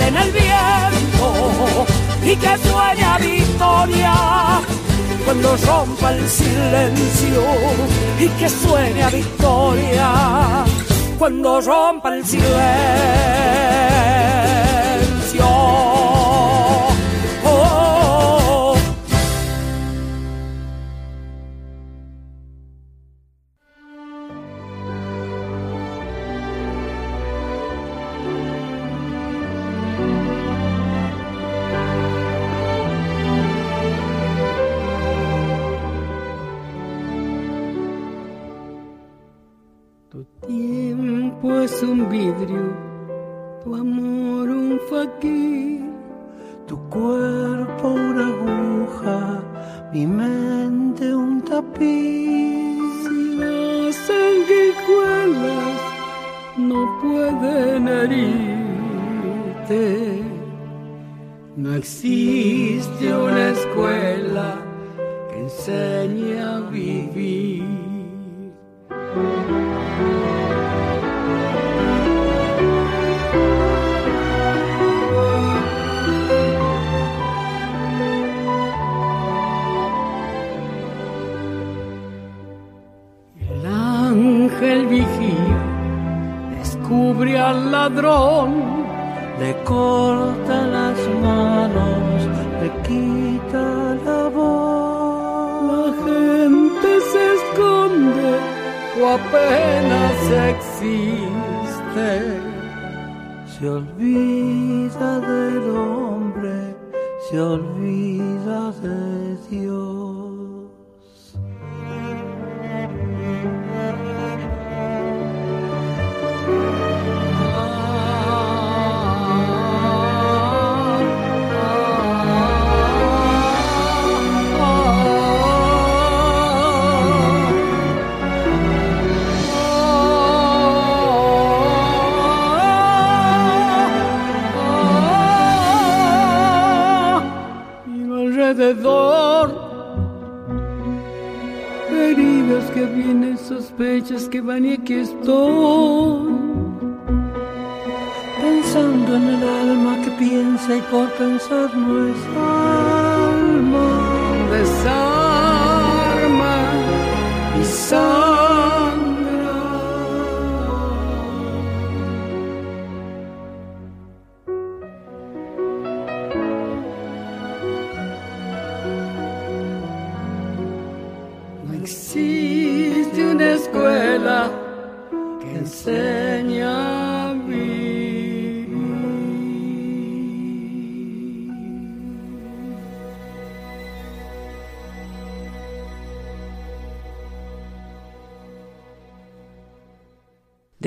en el viento y que suene a victoria cuando rompa el silencio y que suene a victoria cuando rompa el silencio. Tiempo es un vidrio, tu amor un faquir, tu cuerpo una aguja, mi mente un tapiz. Las sanguijuelas no pueden herirte, no existe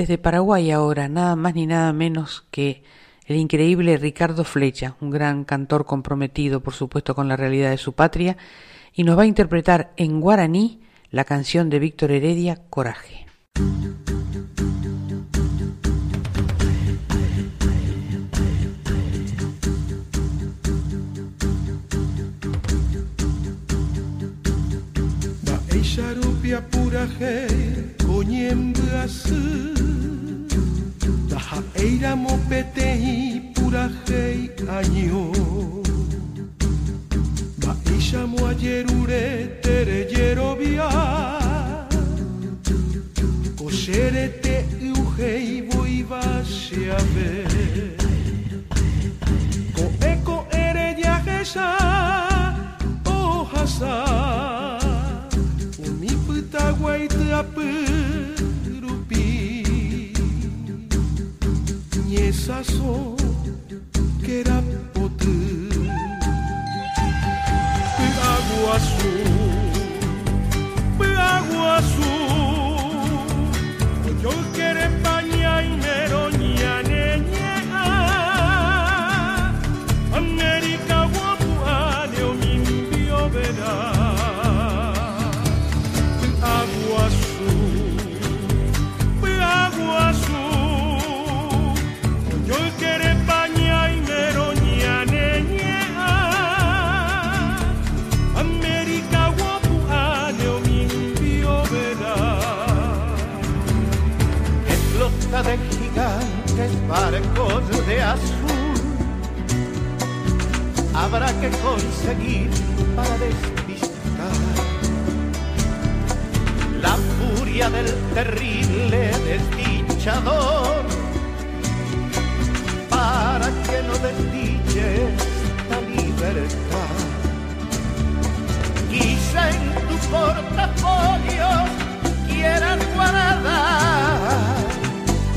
Desde Paraguay ahora, nada más ni nada menos que el increíble Ricardo Flecha, un gran cantor comprometido, por supuesto, con la realidad de su patria, y nos va a interpretar en guaraní la canción de Víctor Heredia, Coraje. Bia pura hei, konyembua su. Daha eira mopetei pura hei año. Ba isha mo ayerure tereyero bia. Koserete uhei boi a ve. Ko eko ere jahesa, oh hasa apurupi nie saso kera agua su pe agua su yo quere y meroñan barcos de azul. Habrá que conseguir para despistar la furia del terrible desdichador para que no desdiche esta libertad. Quizá en tu portafolio quieras guardar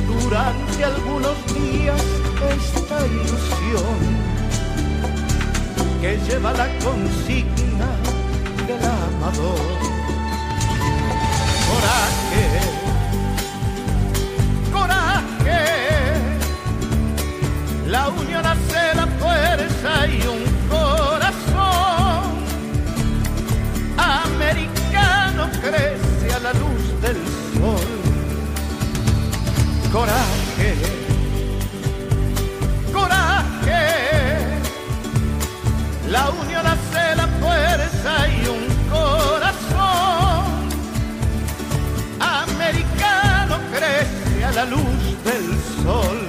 durante algunos esta ilusión que lleva la consigna del amador. Coraje, coraje, la unión hace la fuerza y un corazón americano crece a la luz del sol. Coraje, la unión hace la fuerza y un corazón americano crece a la luz del sol.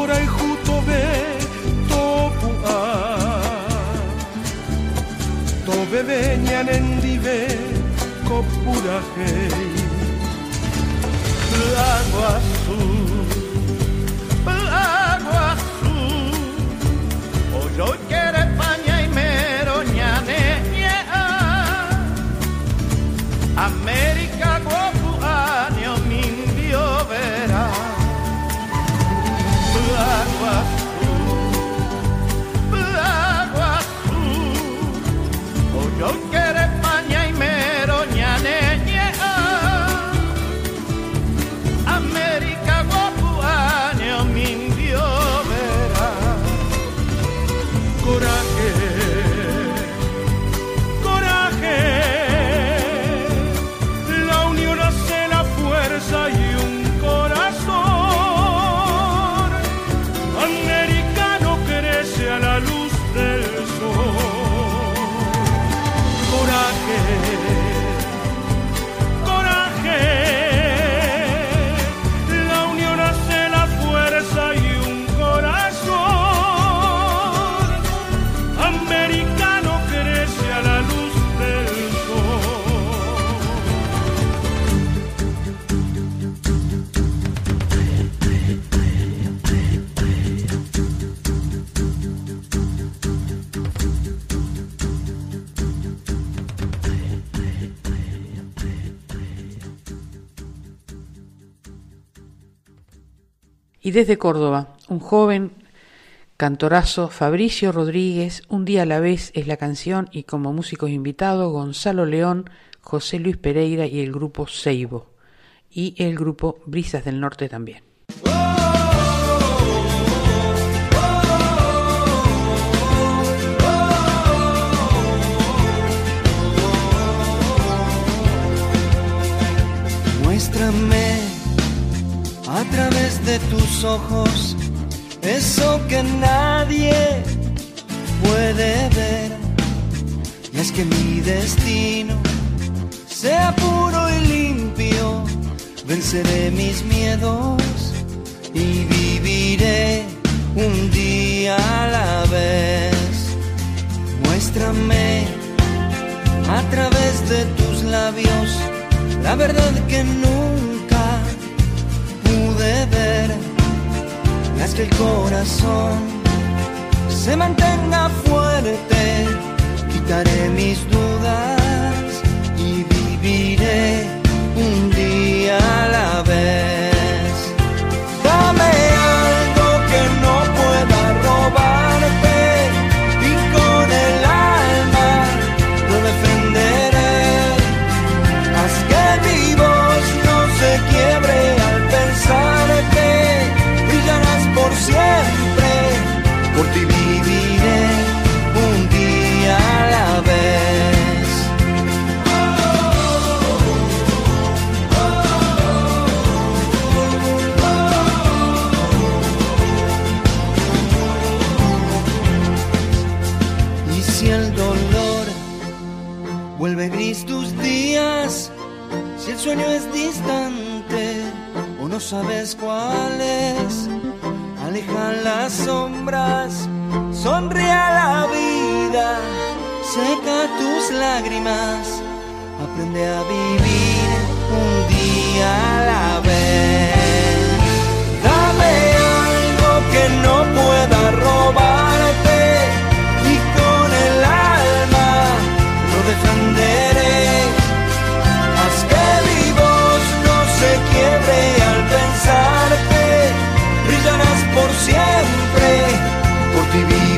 aguasu Hambora y juto ve topua Tobe veñan en dive Aguasu Y desde Córdoba, un joven cantorazo, Fabricio Rodríguez, Un día a la vez es la canción y como músicos invitados Gonzalo León, José Luis Pereira y el grupo Seibo y el grupo Brisas del Norte también. Muéstrame a través de tus ojos eso que nadie puede ver. Y es que mi destino sea puro y limpio, venceré mis miedos y viviré un día a la vez. Muéstrame a través de tus labios la verdad que nunca pude ver. Haz que el corazón se mantenga fuerte, quitaré mis dudas y viviré un día a la vez. Sabes cuál es, aleja las sombras, sonríe a la vida, seca tus lágrimas, aprende a vivir un día a la vez. Dame algo que no pueda robarte que brillarás por siempre. Por ti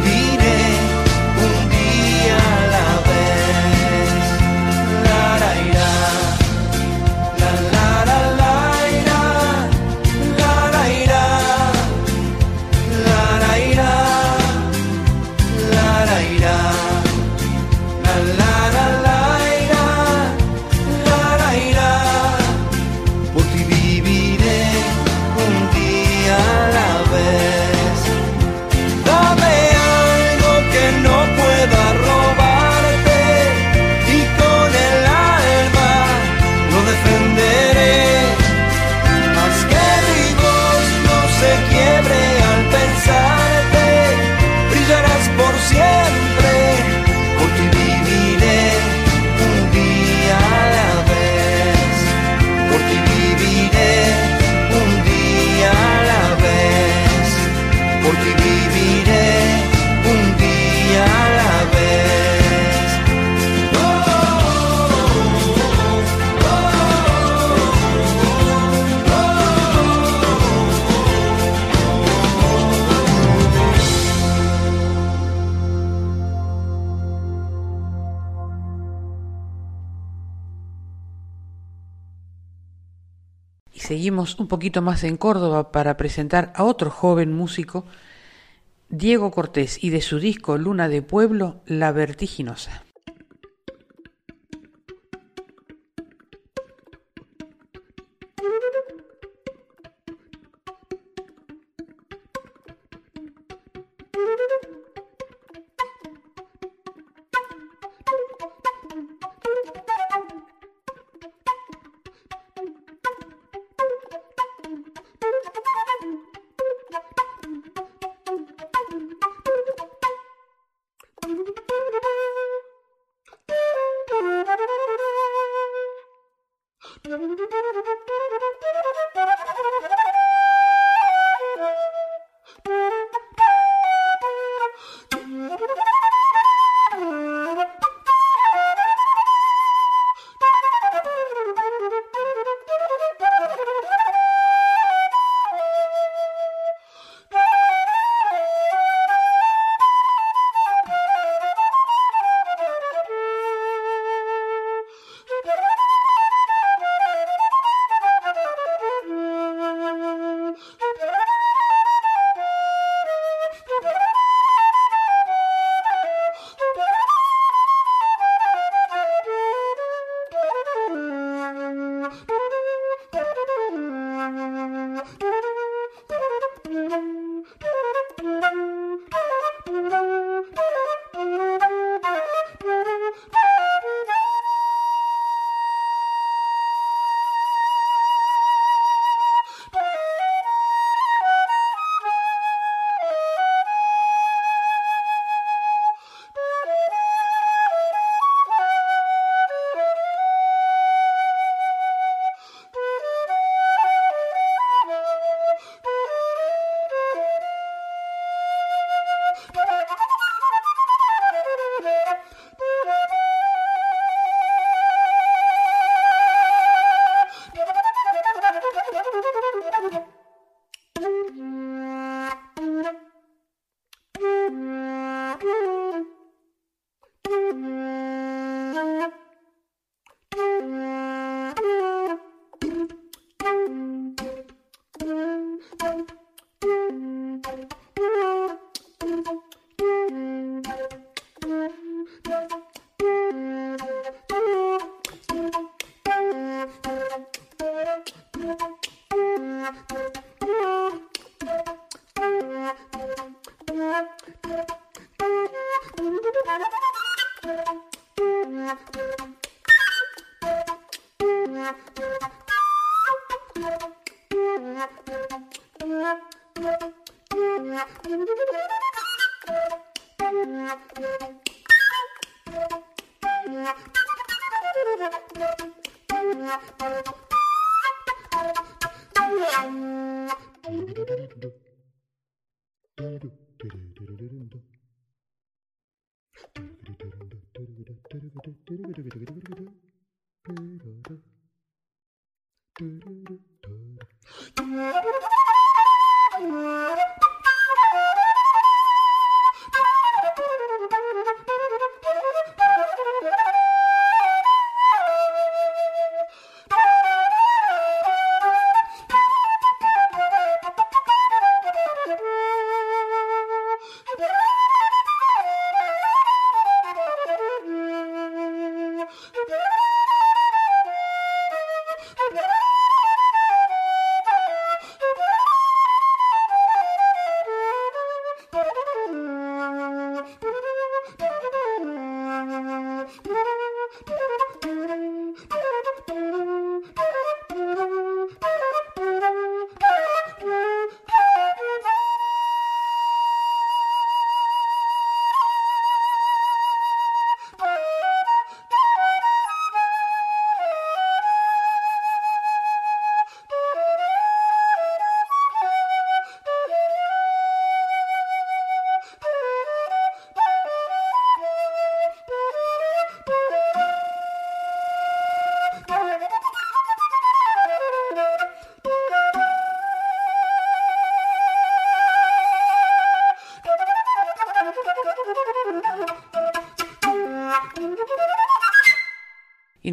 un poquito más en Córdoba para presentar a otro joven músico, Diego Cortés, y de su disco Luna de Pueblo, La Vertiginosa.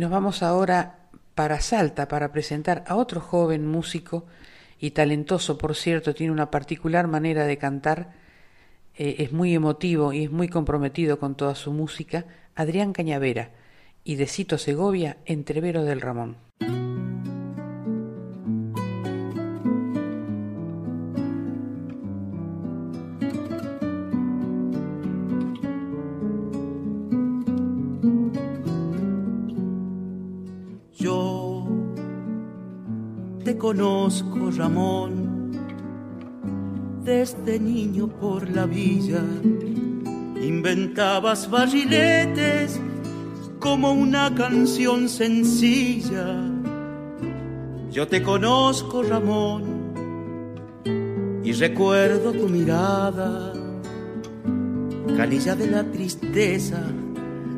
Nos vamos ahora para Salta para presentar a otro joven músico y talentoso, por cierto, tiene una particular manera de cantar, eh, es muy emotivo y es muy comprometido con toda su música, Adrián Cañavera y de Cito Segovia, Entrevero del Ramón. Ramón, desde niño por la villa. Inventabas barriletes como una canción sencilla. Yo te conozco, Ramón, y recuerdo tu mirada, canilla de la tristeza,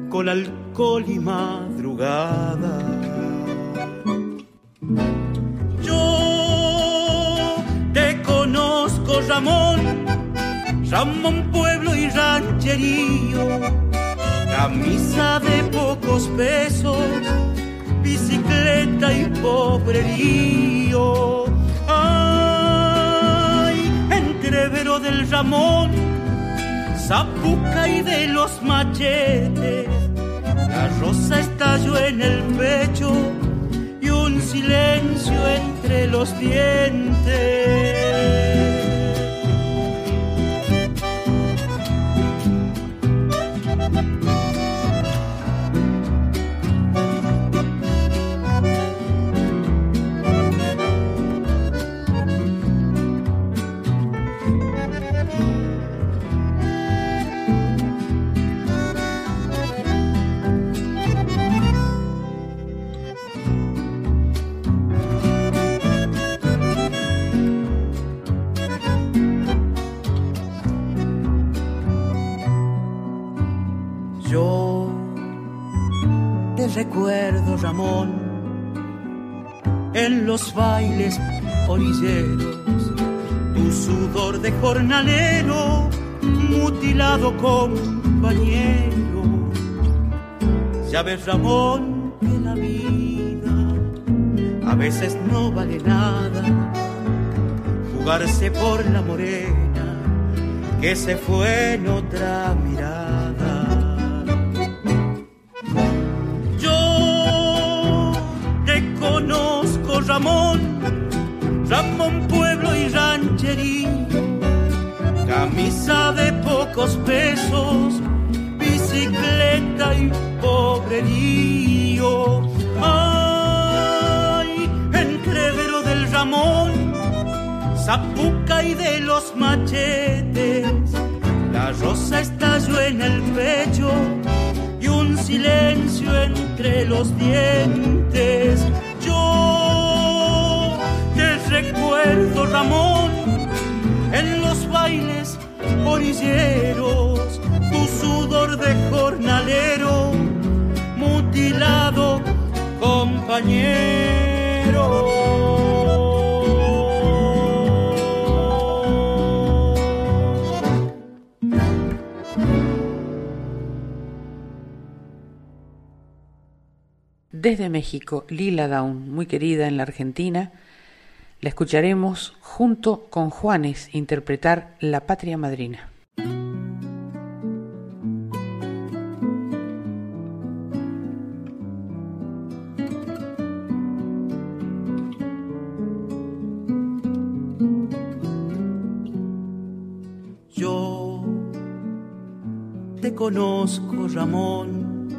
con alcohol y madrugada. Ramón, Ramón pueblo y rancherío, camisa de pocos pesos, bicicleta y pobrerío. Ay, entrevero del Ramón, zapuca y de los machetes, la rosa estalló en el pecho y un silencio entre los dientes. Recuerdo, Ramón, en los bailes orilleros, tu sudor de jornalero, mutilado compañero. Ya ves, Ramón, que la vida a veces no vale nada, jugarse por la morena que se fue en otra mirada Ramón, Ramón pueblo y rancherío, camisa de pocos pesos, bicicleta y pobrerío. Ay, entrevero del Ramón, zapuca y de los machetes, la rosa estalló en el pecho y un silencio entre los dientes. Recuerdo, Ramón, en los bailes orilleros, tu sudor de jornalero, mutilado compañero. Desde México, Lila Down, muy querida en la Argentina, la escucharemos junto con Juanes interpretar La Patria Madrina. Yo te conozco, Ramón,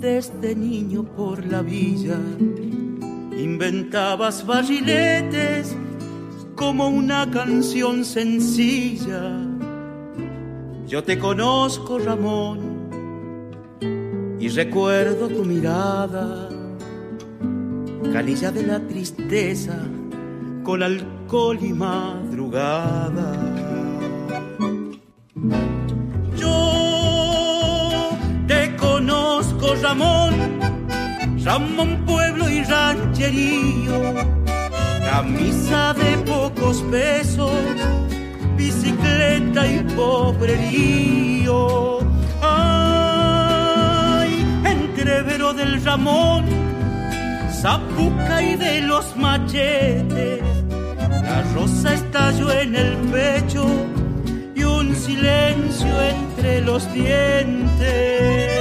desde niño por la villa Inventabas barriletes como una canción sencilla. Yo te conozco, Ramón, y recuerdo tu mirada, canilla de la tristeza, con alcohol y madrugada. Yo te conozco, Ramón, Ramón pueblo y rancherío, camisa de pocos pesos, bicicleta y pobrerío. Ay, entrevero del Ramón, zapuca y de los machetes. La rosa estalló en el pecho y un silencio entre los dientes.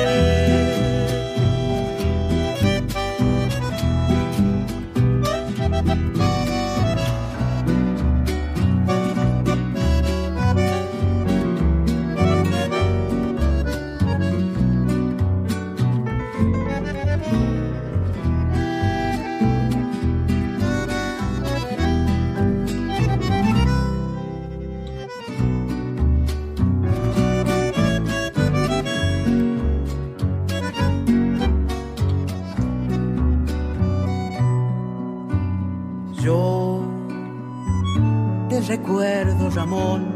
Recuerdo, Ramón,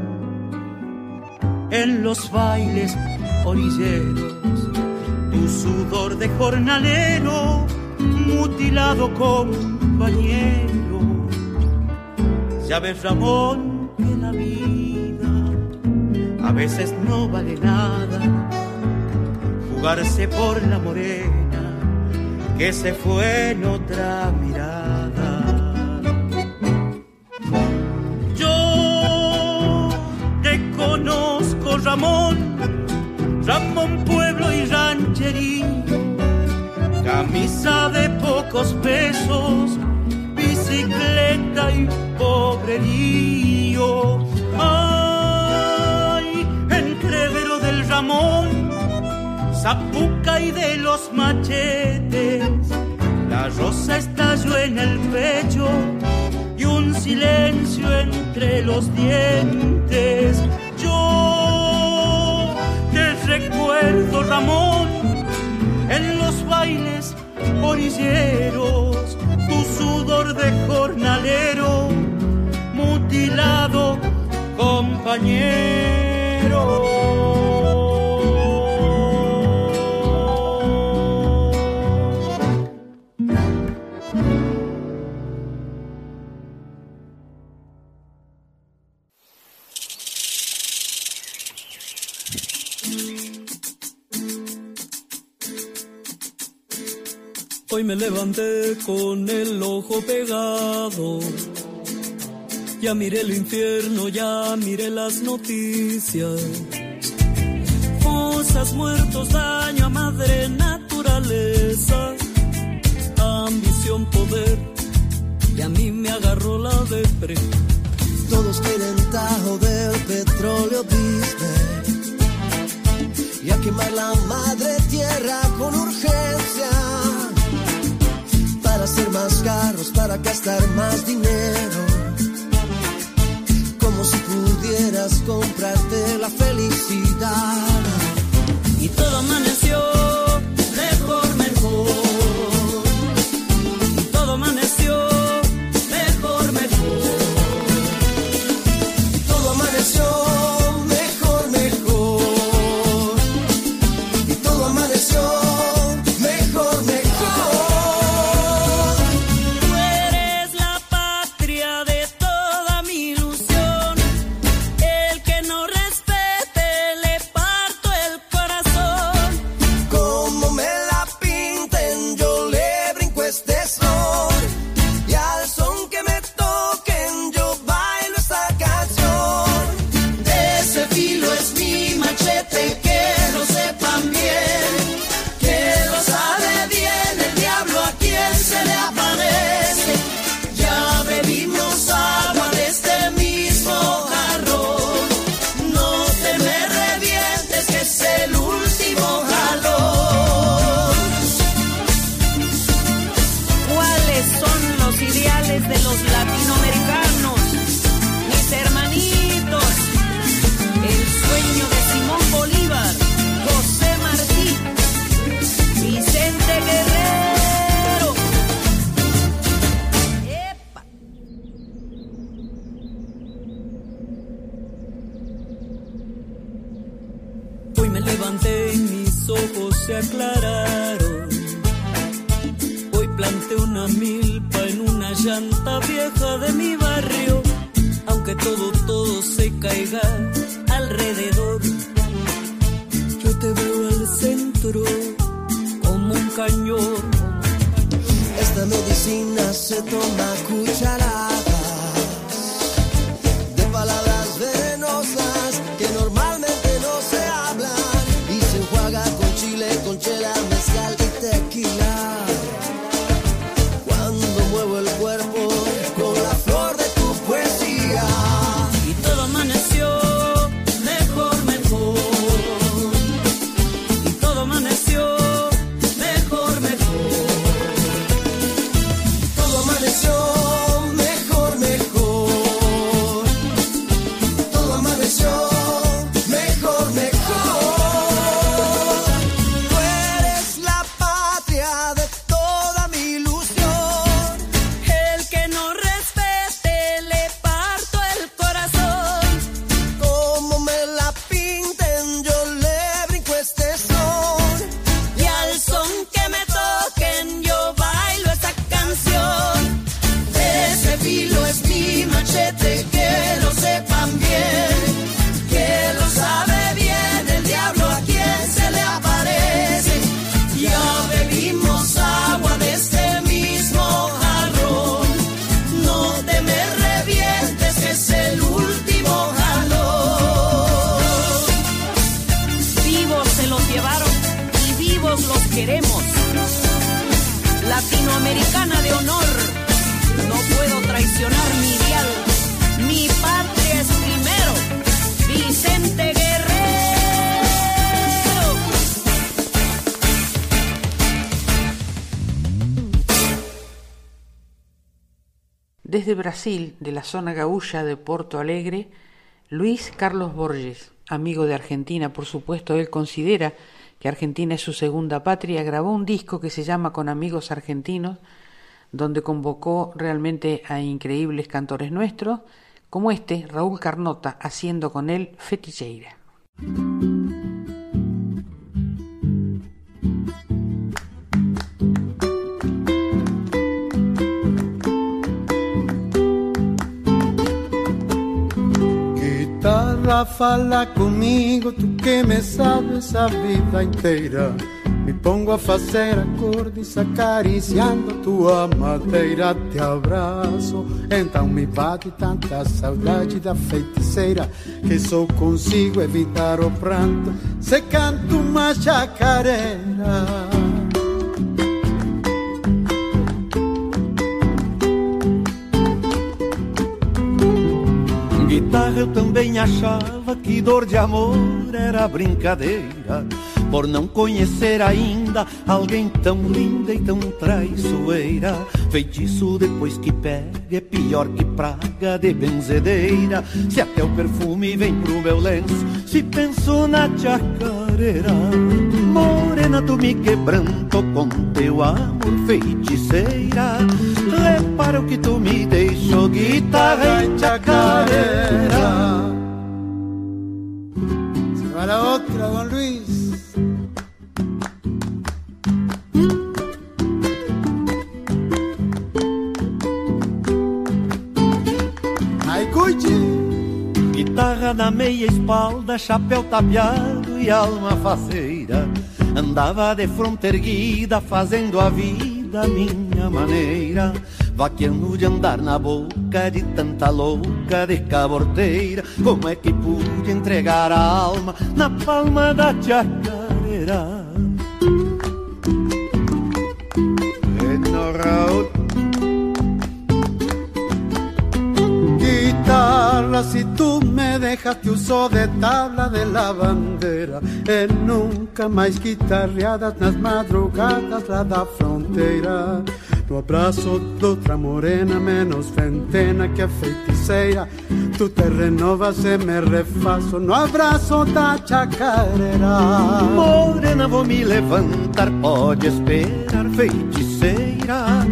en los bailes orilleros, tu sudor de jornalero, mutilado compañero. Ya ves, Ramón, que la vida a veces no vale nada, jugarse por la morena que se fue en otra mirada Ramón, Ramón pueblo y rancherío, camisa de pocos pesos, bicicleta y pobrerío. Ay, entrevero del Ramón, zapuca y de los machetes, la rosa estalló en el pecho y un silencio entre los dientes. Recuerdo, Ramón, en los bailes orilleros, tu sudor de jornalero, mutilado compañero. Levanté con el ojo pegado. Ya miré el infierno, ya miré las noticias. Fosas, muertos, daño a madre naturaleza. Ambición, poder, y a mí me agarró la depre. Todos quieren tajo del petróleo Disney. Y a quemar la madre tierra con urgencia hacer más carros, para gastar más dinero. Como si pudieras comprarte la felicidad. Y todo amaneció zona gaúcha de Porto Alegre, Luis Carlos Borges, amigo de Argentina, por supuesto, él considera que Argentina es su segunda patria, grabó un disco que se llama Con Amigos Argentinos, donde convocó realmente a increíbles cantores nuestros, como este, Raúl Carnota, haciendo con él Feticheira. Guitarra, fala comigo, tu que me sabes a vida inteira. Me pongo a fazer acordes acariciando tua madeira. Te abraço, então me bate tanta saudade da feiticeira que só consigo evitar o pranto se canto uma chacareira. Guitarra eu também achava que dor de amor era brincadeira. Por não conhecer ainda alguém tão linda e tão traiçoeira. Feitiço depois que pega é pior que praga de benzedeira. Se até o perfume vem pro meu lenço, se penso na chacareira Morena, tu me quebranto com teu amor feiticeira Repara o que tu me deixou, guitarra e chacareira Se va la otra, don Luis. Ai, cuide! Guitarra na meia espalda, chapéu tapeado e alma faceira. Andava de fronte erguida, fazendo a vida minha maneira. Vaqueando de andar na boca de tanta louca de caborteira. Como é que pude entregar a alma na palma da chacareira? Raúl. Guitarra, si tú me dejas, te uso de tabla de la bandera. E nunca mais guitarreadas nas madrugadas lá da fronteira. No abraço de outra morena, menos ventena que a feiticeira. Tu te renovas e me refaço no abraço da chacareira. Morena, vou me levantar, pode esperar, feiticeira.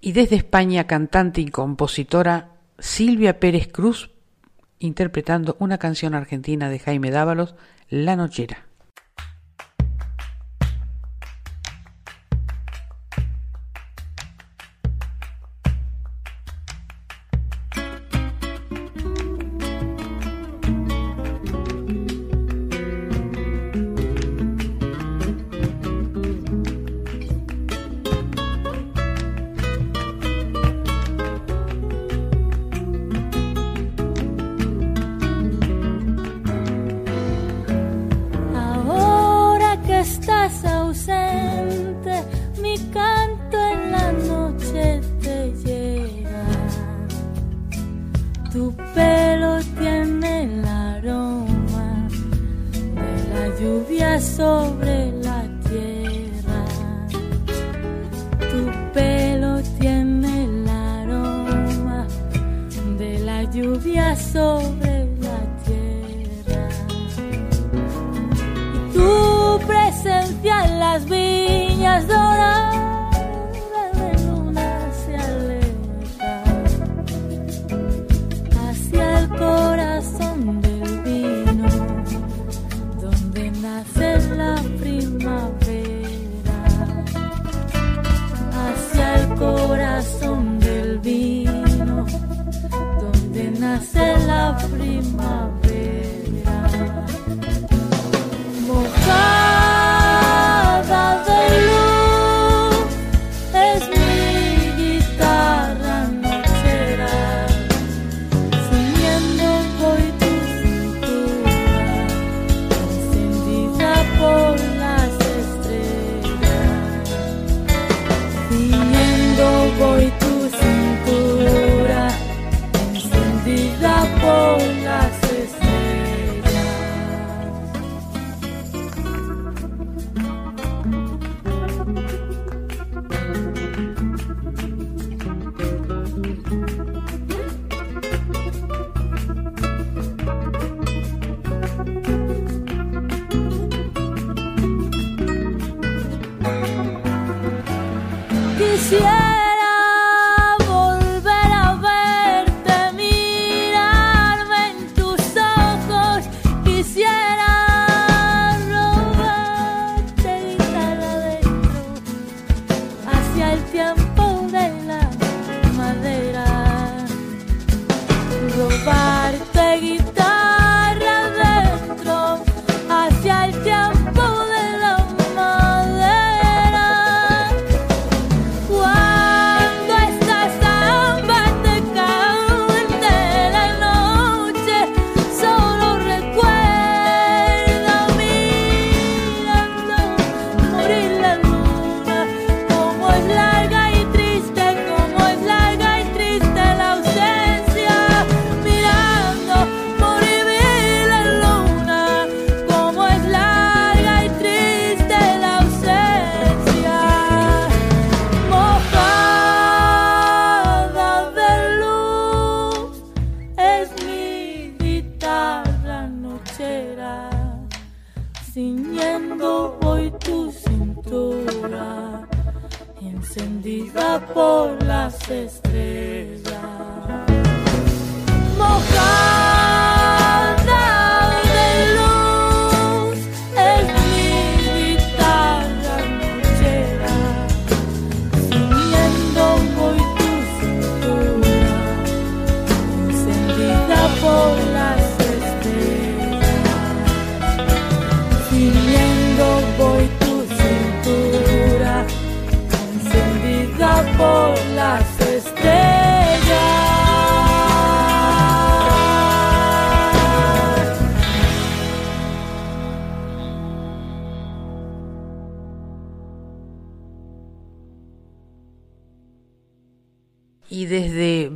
Y desde España, cantante y compositora Silvia Pérez Cruz, interpretando una canción argentina de Jaime Dávalos, La Nochera.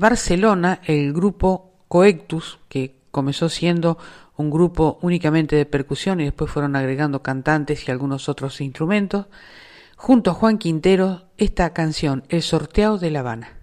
Barcelona, el grupo Coectus, que comenzó siendo un grupo únicamente de percusión y después fueron agregando cantantes y algunos otros instrumentos, junto a Juan Quintero, esta canción, El sorteado de La Habana.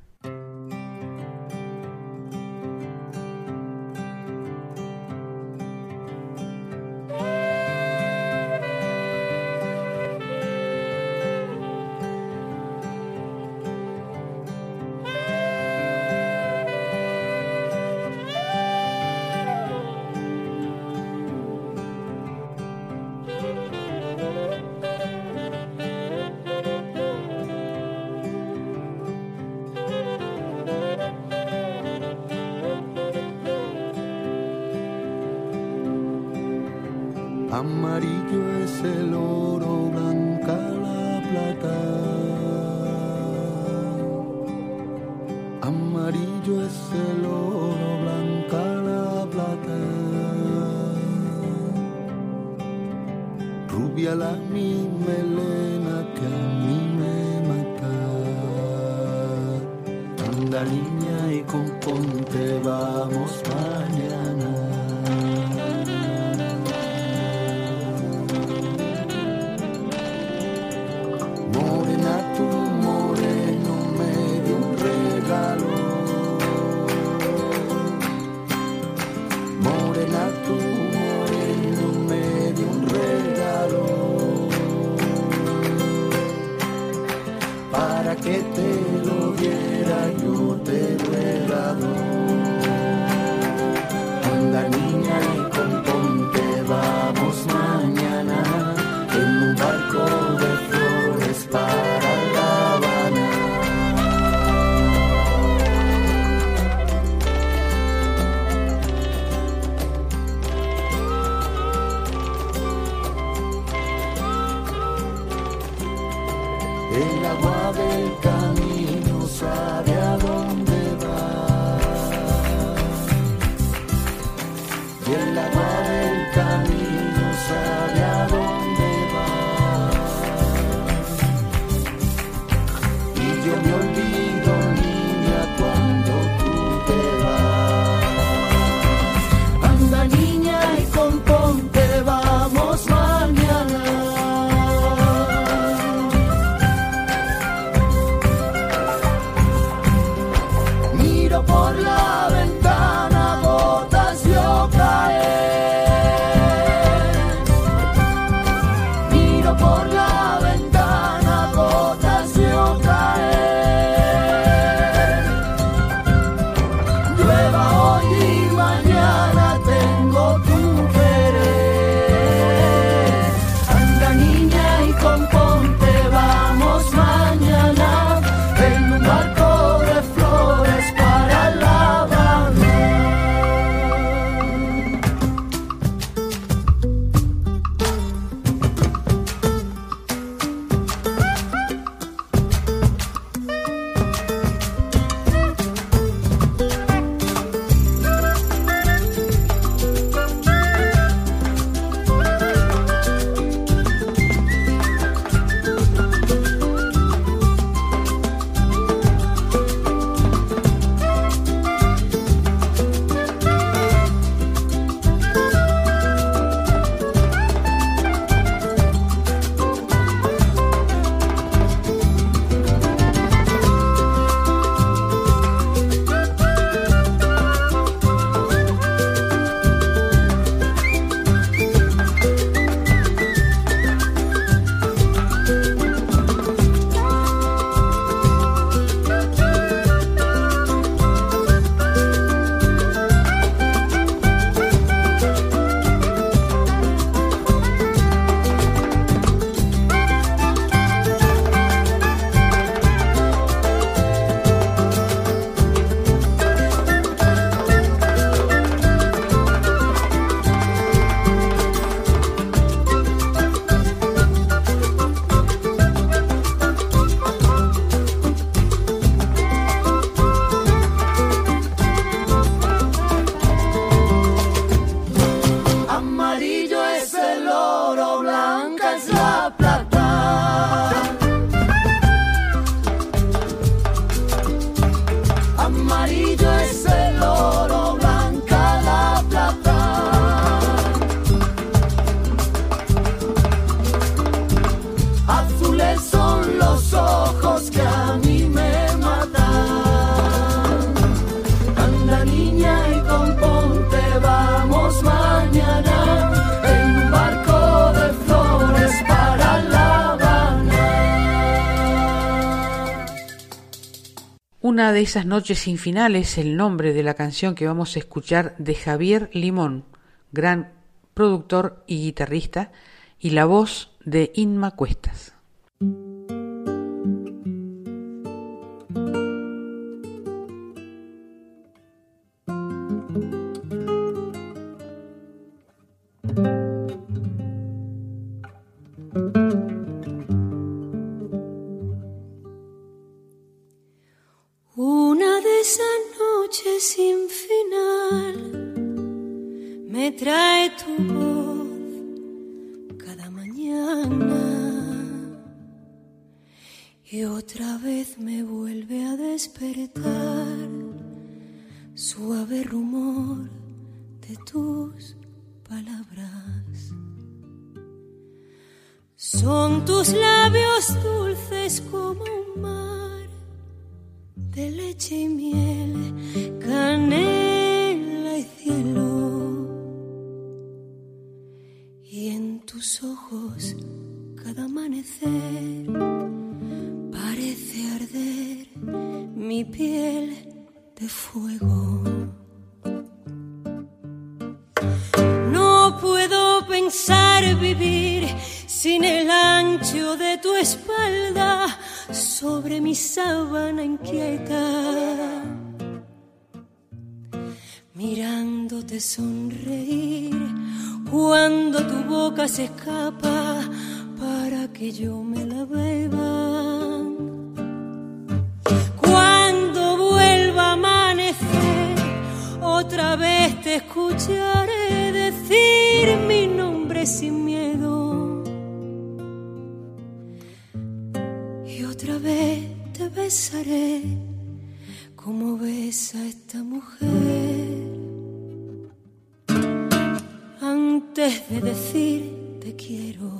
una de esas noches sin finales es el nombre de la canción que vamos a escuchar de Javier Limón, gran productor y guitarrista, y la voz de Inma Cuesta. Son tus labios dulces como un mar de leche y miel, canela y cielo. Y en tus ojos cada amanecer parece arder mi piel de fuego. No puedo pensar vivir sin el ancho de tu espalda sobre mi sábana inquieta. Mirándote sonreír cuando tu boca se escapa para que yo me la beba. Cuando vuelva a amanecer, otra vez te escucharé decir mi nombre sin miedo. Otra vez te besaré como besa esta mujer. Antes de decir te quiero.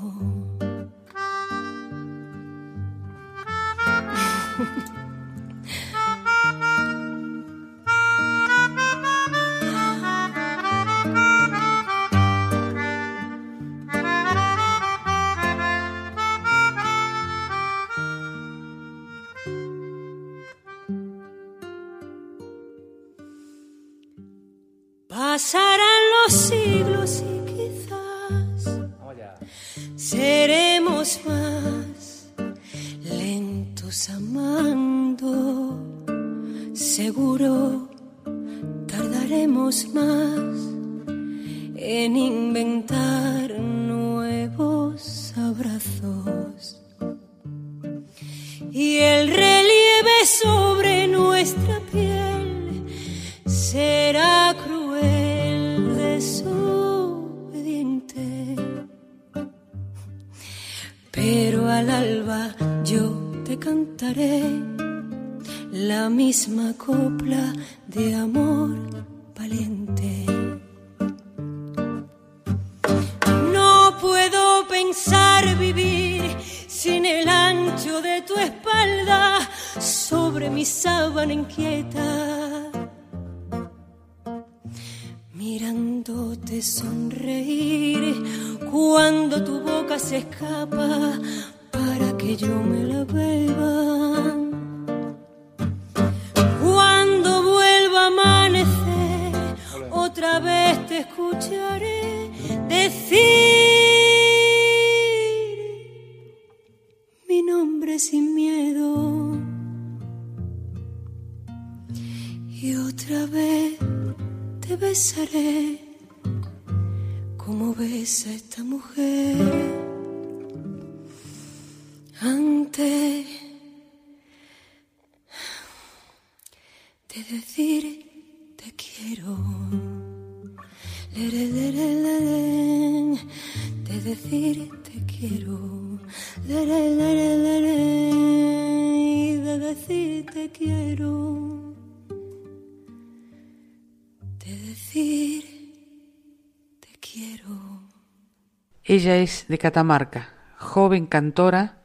Ella es de Catamarca, joven cantora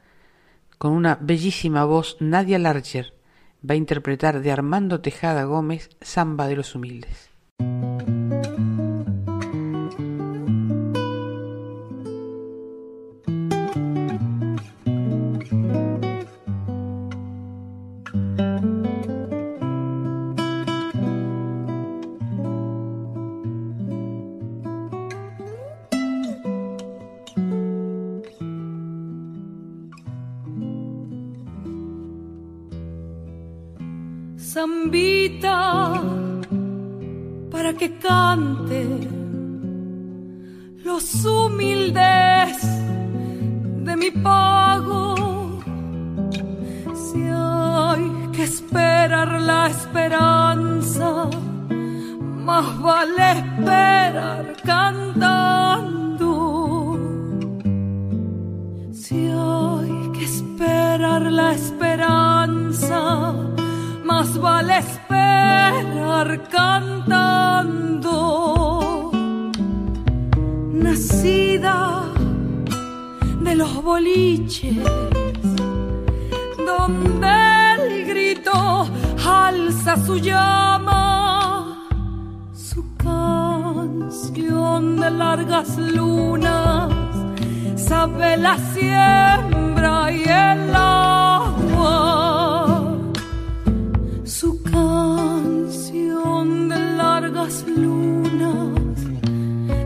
con una bellísima voz. Nadia Larcher va a interpretar de Armando Tejada Gómez Samba de los Humildes. Que cante los humildes de mi pago. Si hay que esperar la esperanza, más vale esperar cantando. Si hay que esperar la esperanza, más vale esperar cantando. Nacida de los boliches, donde el grito alza su llama, su canción de largas lunas, sabe la siembra y el agua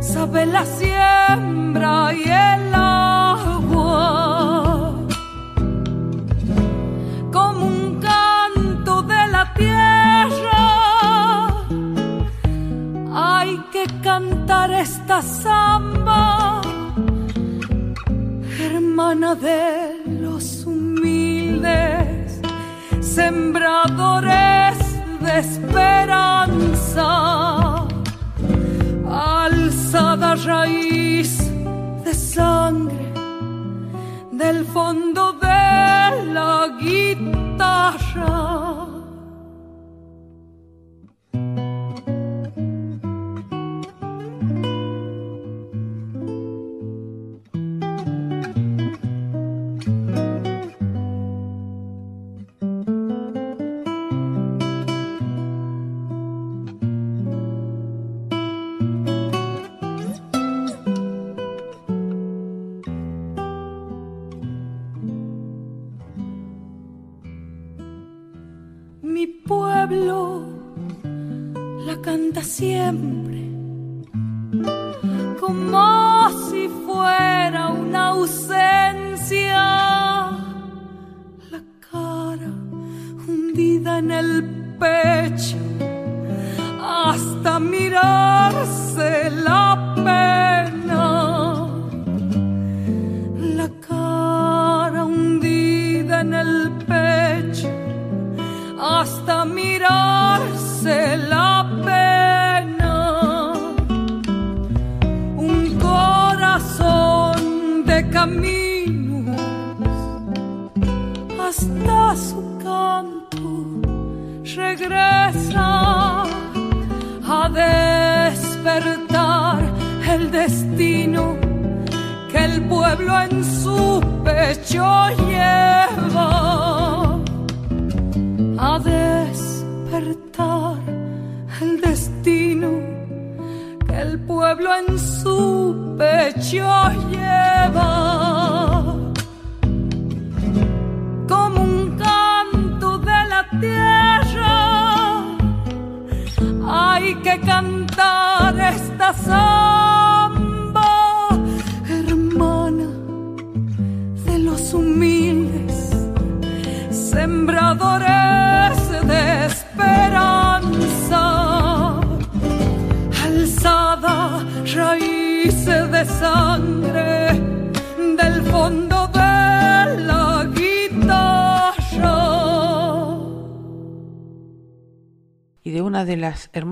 sabe la siembra y el agua, como un canto de la tierra. Hay que cantar esta samba, hermana de los humildes, sembradores de esperanza alzada raíz de sangre del fondo de la guitarra.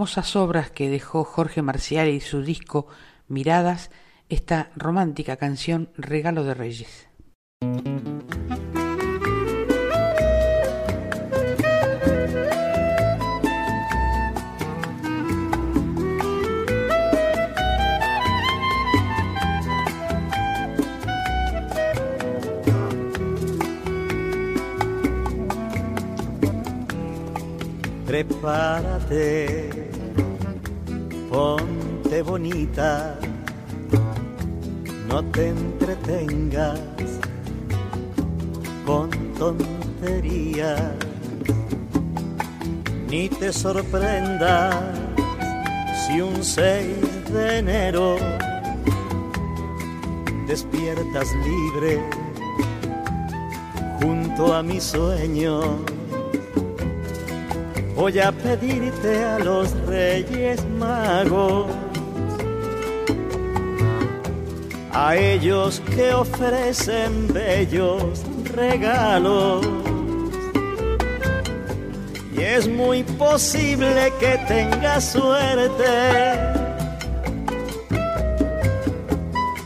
Hermosas obras que dejó Jorge Marcial y su disco Miradas, esta romántica canción Regalo de Reyes. Prepárate ponte bonita, no te entretengas con tonterías, ni te sorprendas si un 6 de enero despiertas libre junto a mi sueño voy a pedirte a los reyes magos, a ellos que ofrecen bellos regalos. Y es muy posible que tengas suerte,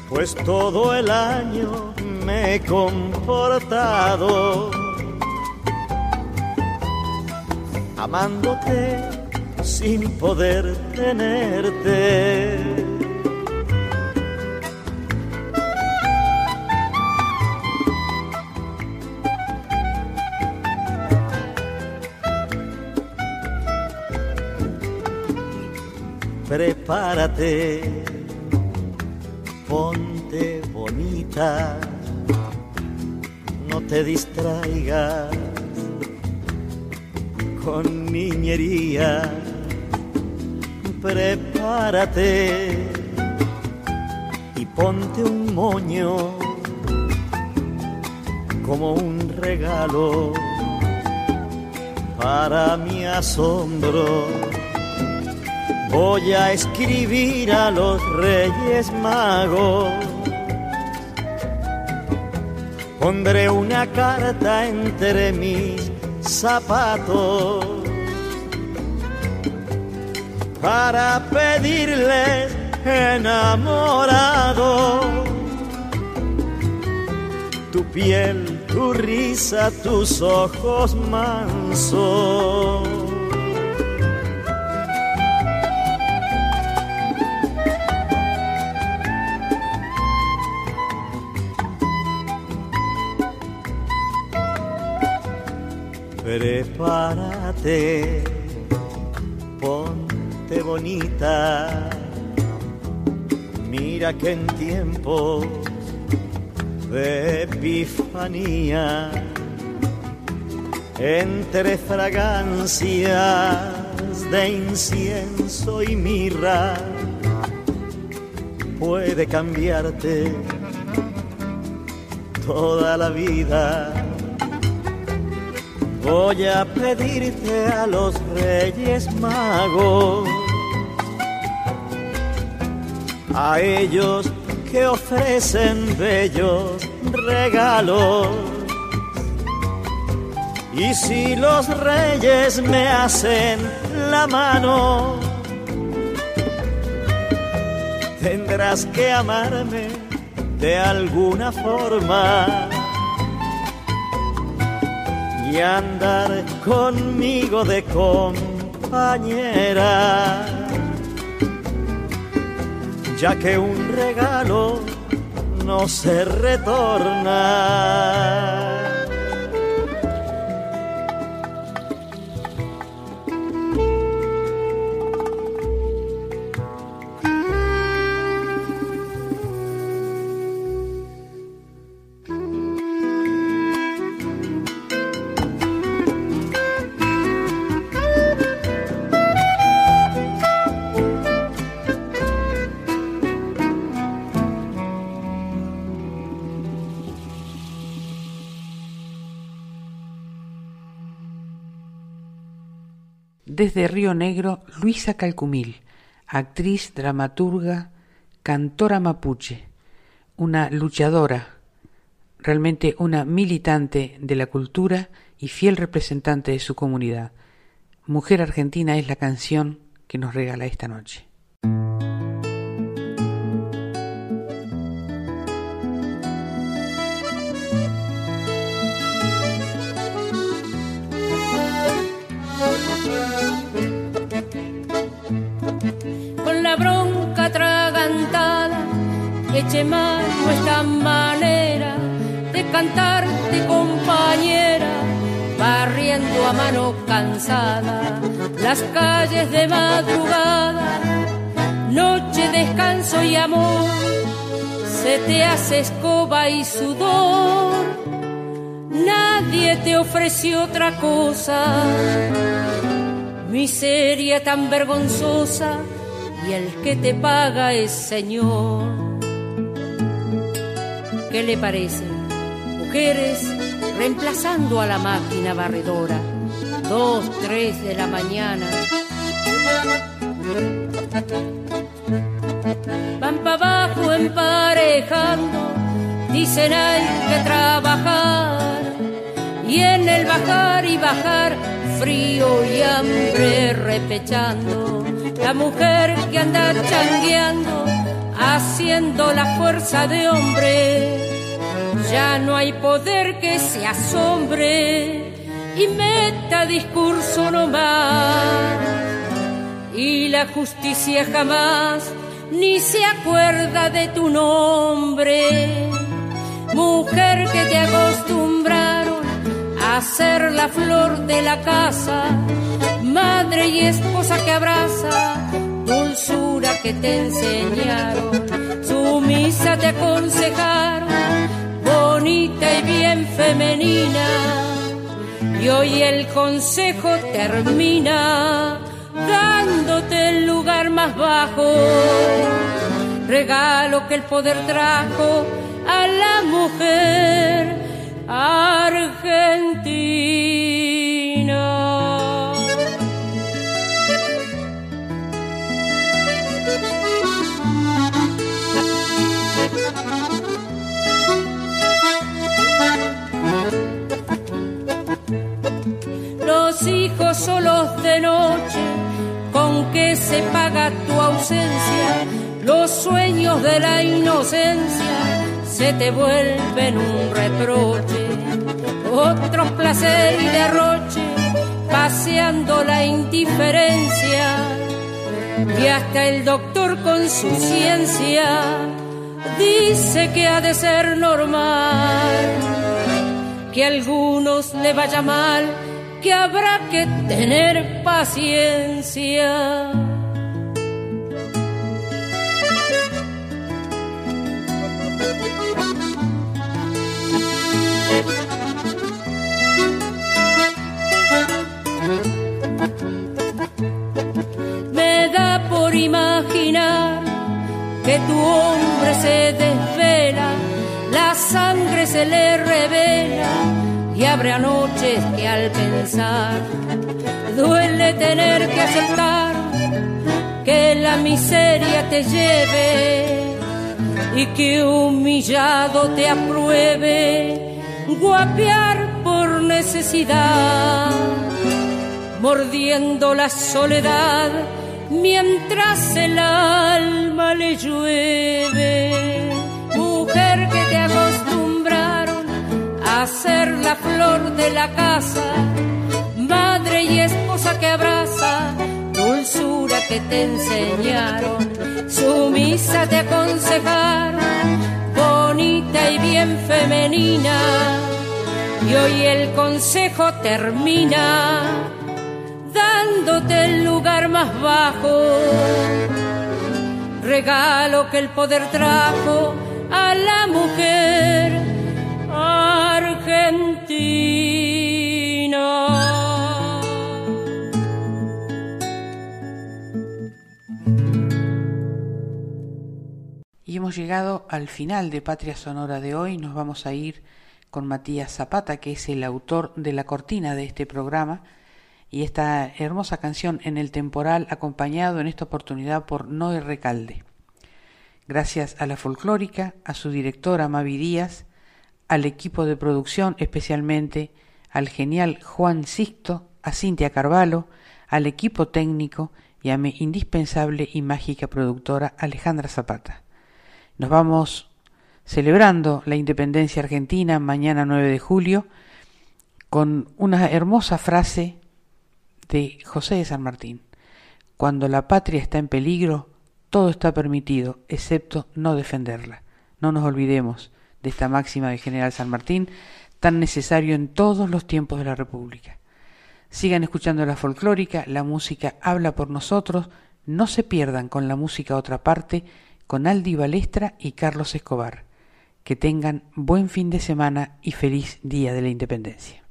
pues todo el año me he comportado amándote sin poder tenerte. Prepárate, ponte bonita, no te distraigas niñería. Prepárate, ponte un moño como un regalo para mi asombro. Voy a escribir a los reyes magos. Pondré una carta entre mis zapatos para pedirles enamorado tu piel, tu risa, tus ojos mansos. Prepárate, bonita, mira que en tiempos de epifanía, entre fragancias de incienso y mirra, puede cambiarte toda la vida. Voy a pedirte a los reyes magos, a ellos que ofrecen bellos regalos. Y si los reyes me hacen la mano, tendrás que amarme de alguna forma y andar conmigo de compañera ya que un regalo no se retorna. Desde Río Negro, Luisa Calcumil, actriz, dramaturga, cantora mapuche, una luchadora, realmente una militante de la cultura y fiel representante de su comunidad. Mujer Argentina es la canción que nos regala esta noche. Eche mano esta manera de cantarte compañera, barriendo a mano cansada las calles de madrugada, noche, descanso y amor, se te hace escoba y sudor, nadie te ofreció otra cosa, miseria tan vergonzosa y el que te paga es Señor. ¿Qué le parece? Mujeres reemplazando a la máquina barredora, dos, tres de la mañana. Van para abajo emparejando, dicen hay que trabajar. Y en el bajar y bajar, frío y hambre repechando. La mujer que anda changueando, haciendo la fuerza de hombre. Ya no hay poder que se asombre y meta discurso nomás. Y la justicia jamás ni se acuerda de tu nombre. Mujer que te acostumbraron ser la flor de la casa, madre y esposa que abraza, dulzura que te enseñaron, sumisa te aconsejaron, bonita y bien femenina. Y hoy el consejo termina dándote el lugar más bajo, regalo que el poder trajo a la mujer argentina. Los hijos solos de noche, con que se paga tu ausencia, los sueños de la inocencia se te vuelven un reproche. Otros placer y derroche, paseando la indiferencia. Y hasta el doctor con su ciencia dice que ha de ser normal que a algunos le vaya mal, que habrá que tener paciencia. Que tu hombre se desvela, la sangre se le revela y abre anoches que al pensar duele tener que aceptar que la miseria te lleve y que humillado te apruebe guapear por necesidad, mordiendo la soledad mientras el alma le llueve. Mujer que te acostumbraron a ser la flor de la casa, madre y esposa que abraza, dulzura que te enseñaron, sumisa te aconsejaron, bonita y bien femenina. Y hoy el consejo termina dándote el lugar más bajo. Regalo que el poder trajo a la mujer argentina. Y hemos llegado al final de Patria Sonora de hoy. Nos vamos a ir con Matías Zapata, que es el autor de la cortina de este programa, y esta hermosa canción En el temporal, acompañado en esta oportunidad por Noé Recalde. Gracias a la folclórica, a su directora Mavi Díaz, al equipo de producción, especialmente al genial Juan Sixto, a Cintia Carvalho, al equipo técnico y a mi indispensable y mágica productora Alejandra Zapata. Nos vamos celebrando la independencia argentina mañana 9 de julio con una hermosa frase de José de San Martín. Cuando la patria está en peligro, todo está permitido, excepto no defenderla. No nos olvidemos de esta máxima de General San Martín, tan necesario en todos los tiempos de la República. Sigan escuchando la folclórica, la música habla por nosotros, no se pierdan con la música otra parte, con Aldi Balestra y Carlos Escobar. Que tengan buen fin de semana y feliz Día de la Independencia.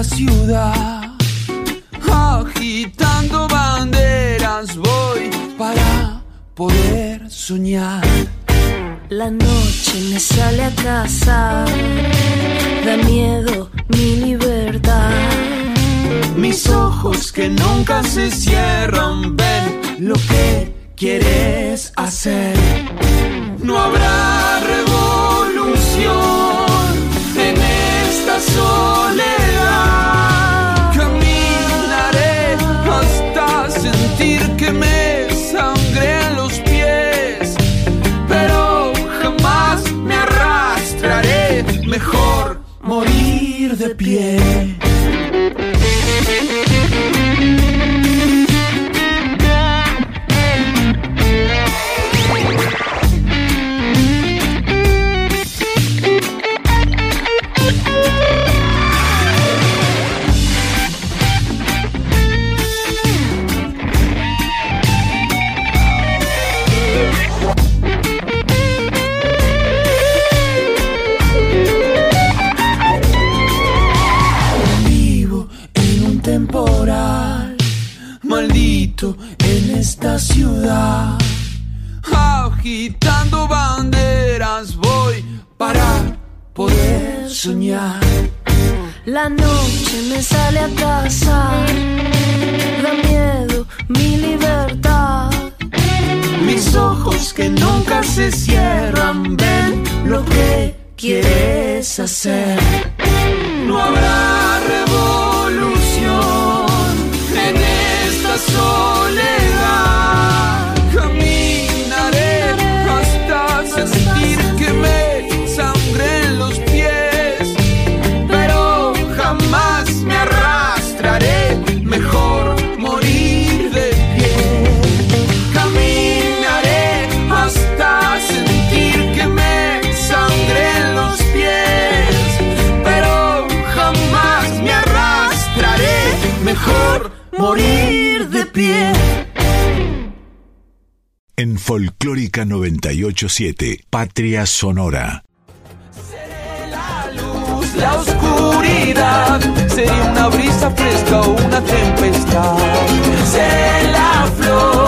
Esta ciudad. Agitando banderas voy para poder soñar. La noche me sale a casa, da miedo mi libertad. Mis ojos que nunca se cierran ven lo que quieres hacer. No habrá revolución en esta soledad. Folclórica 987, Patria Sonora. Seré la luz, la oscuridad, sería una brisa fresca o una tempestad. Seré la flor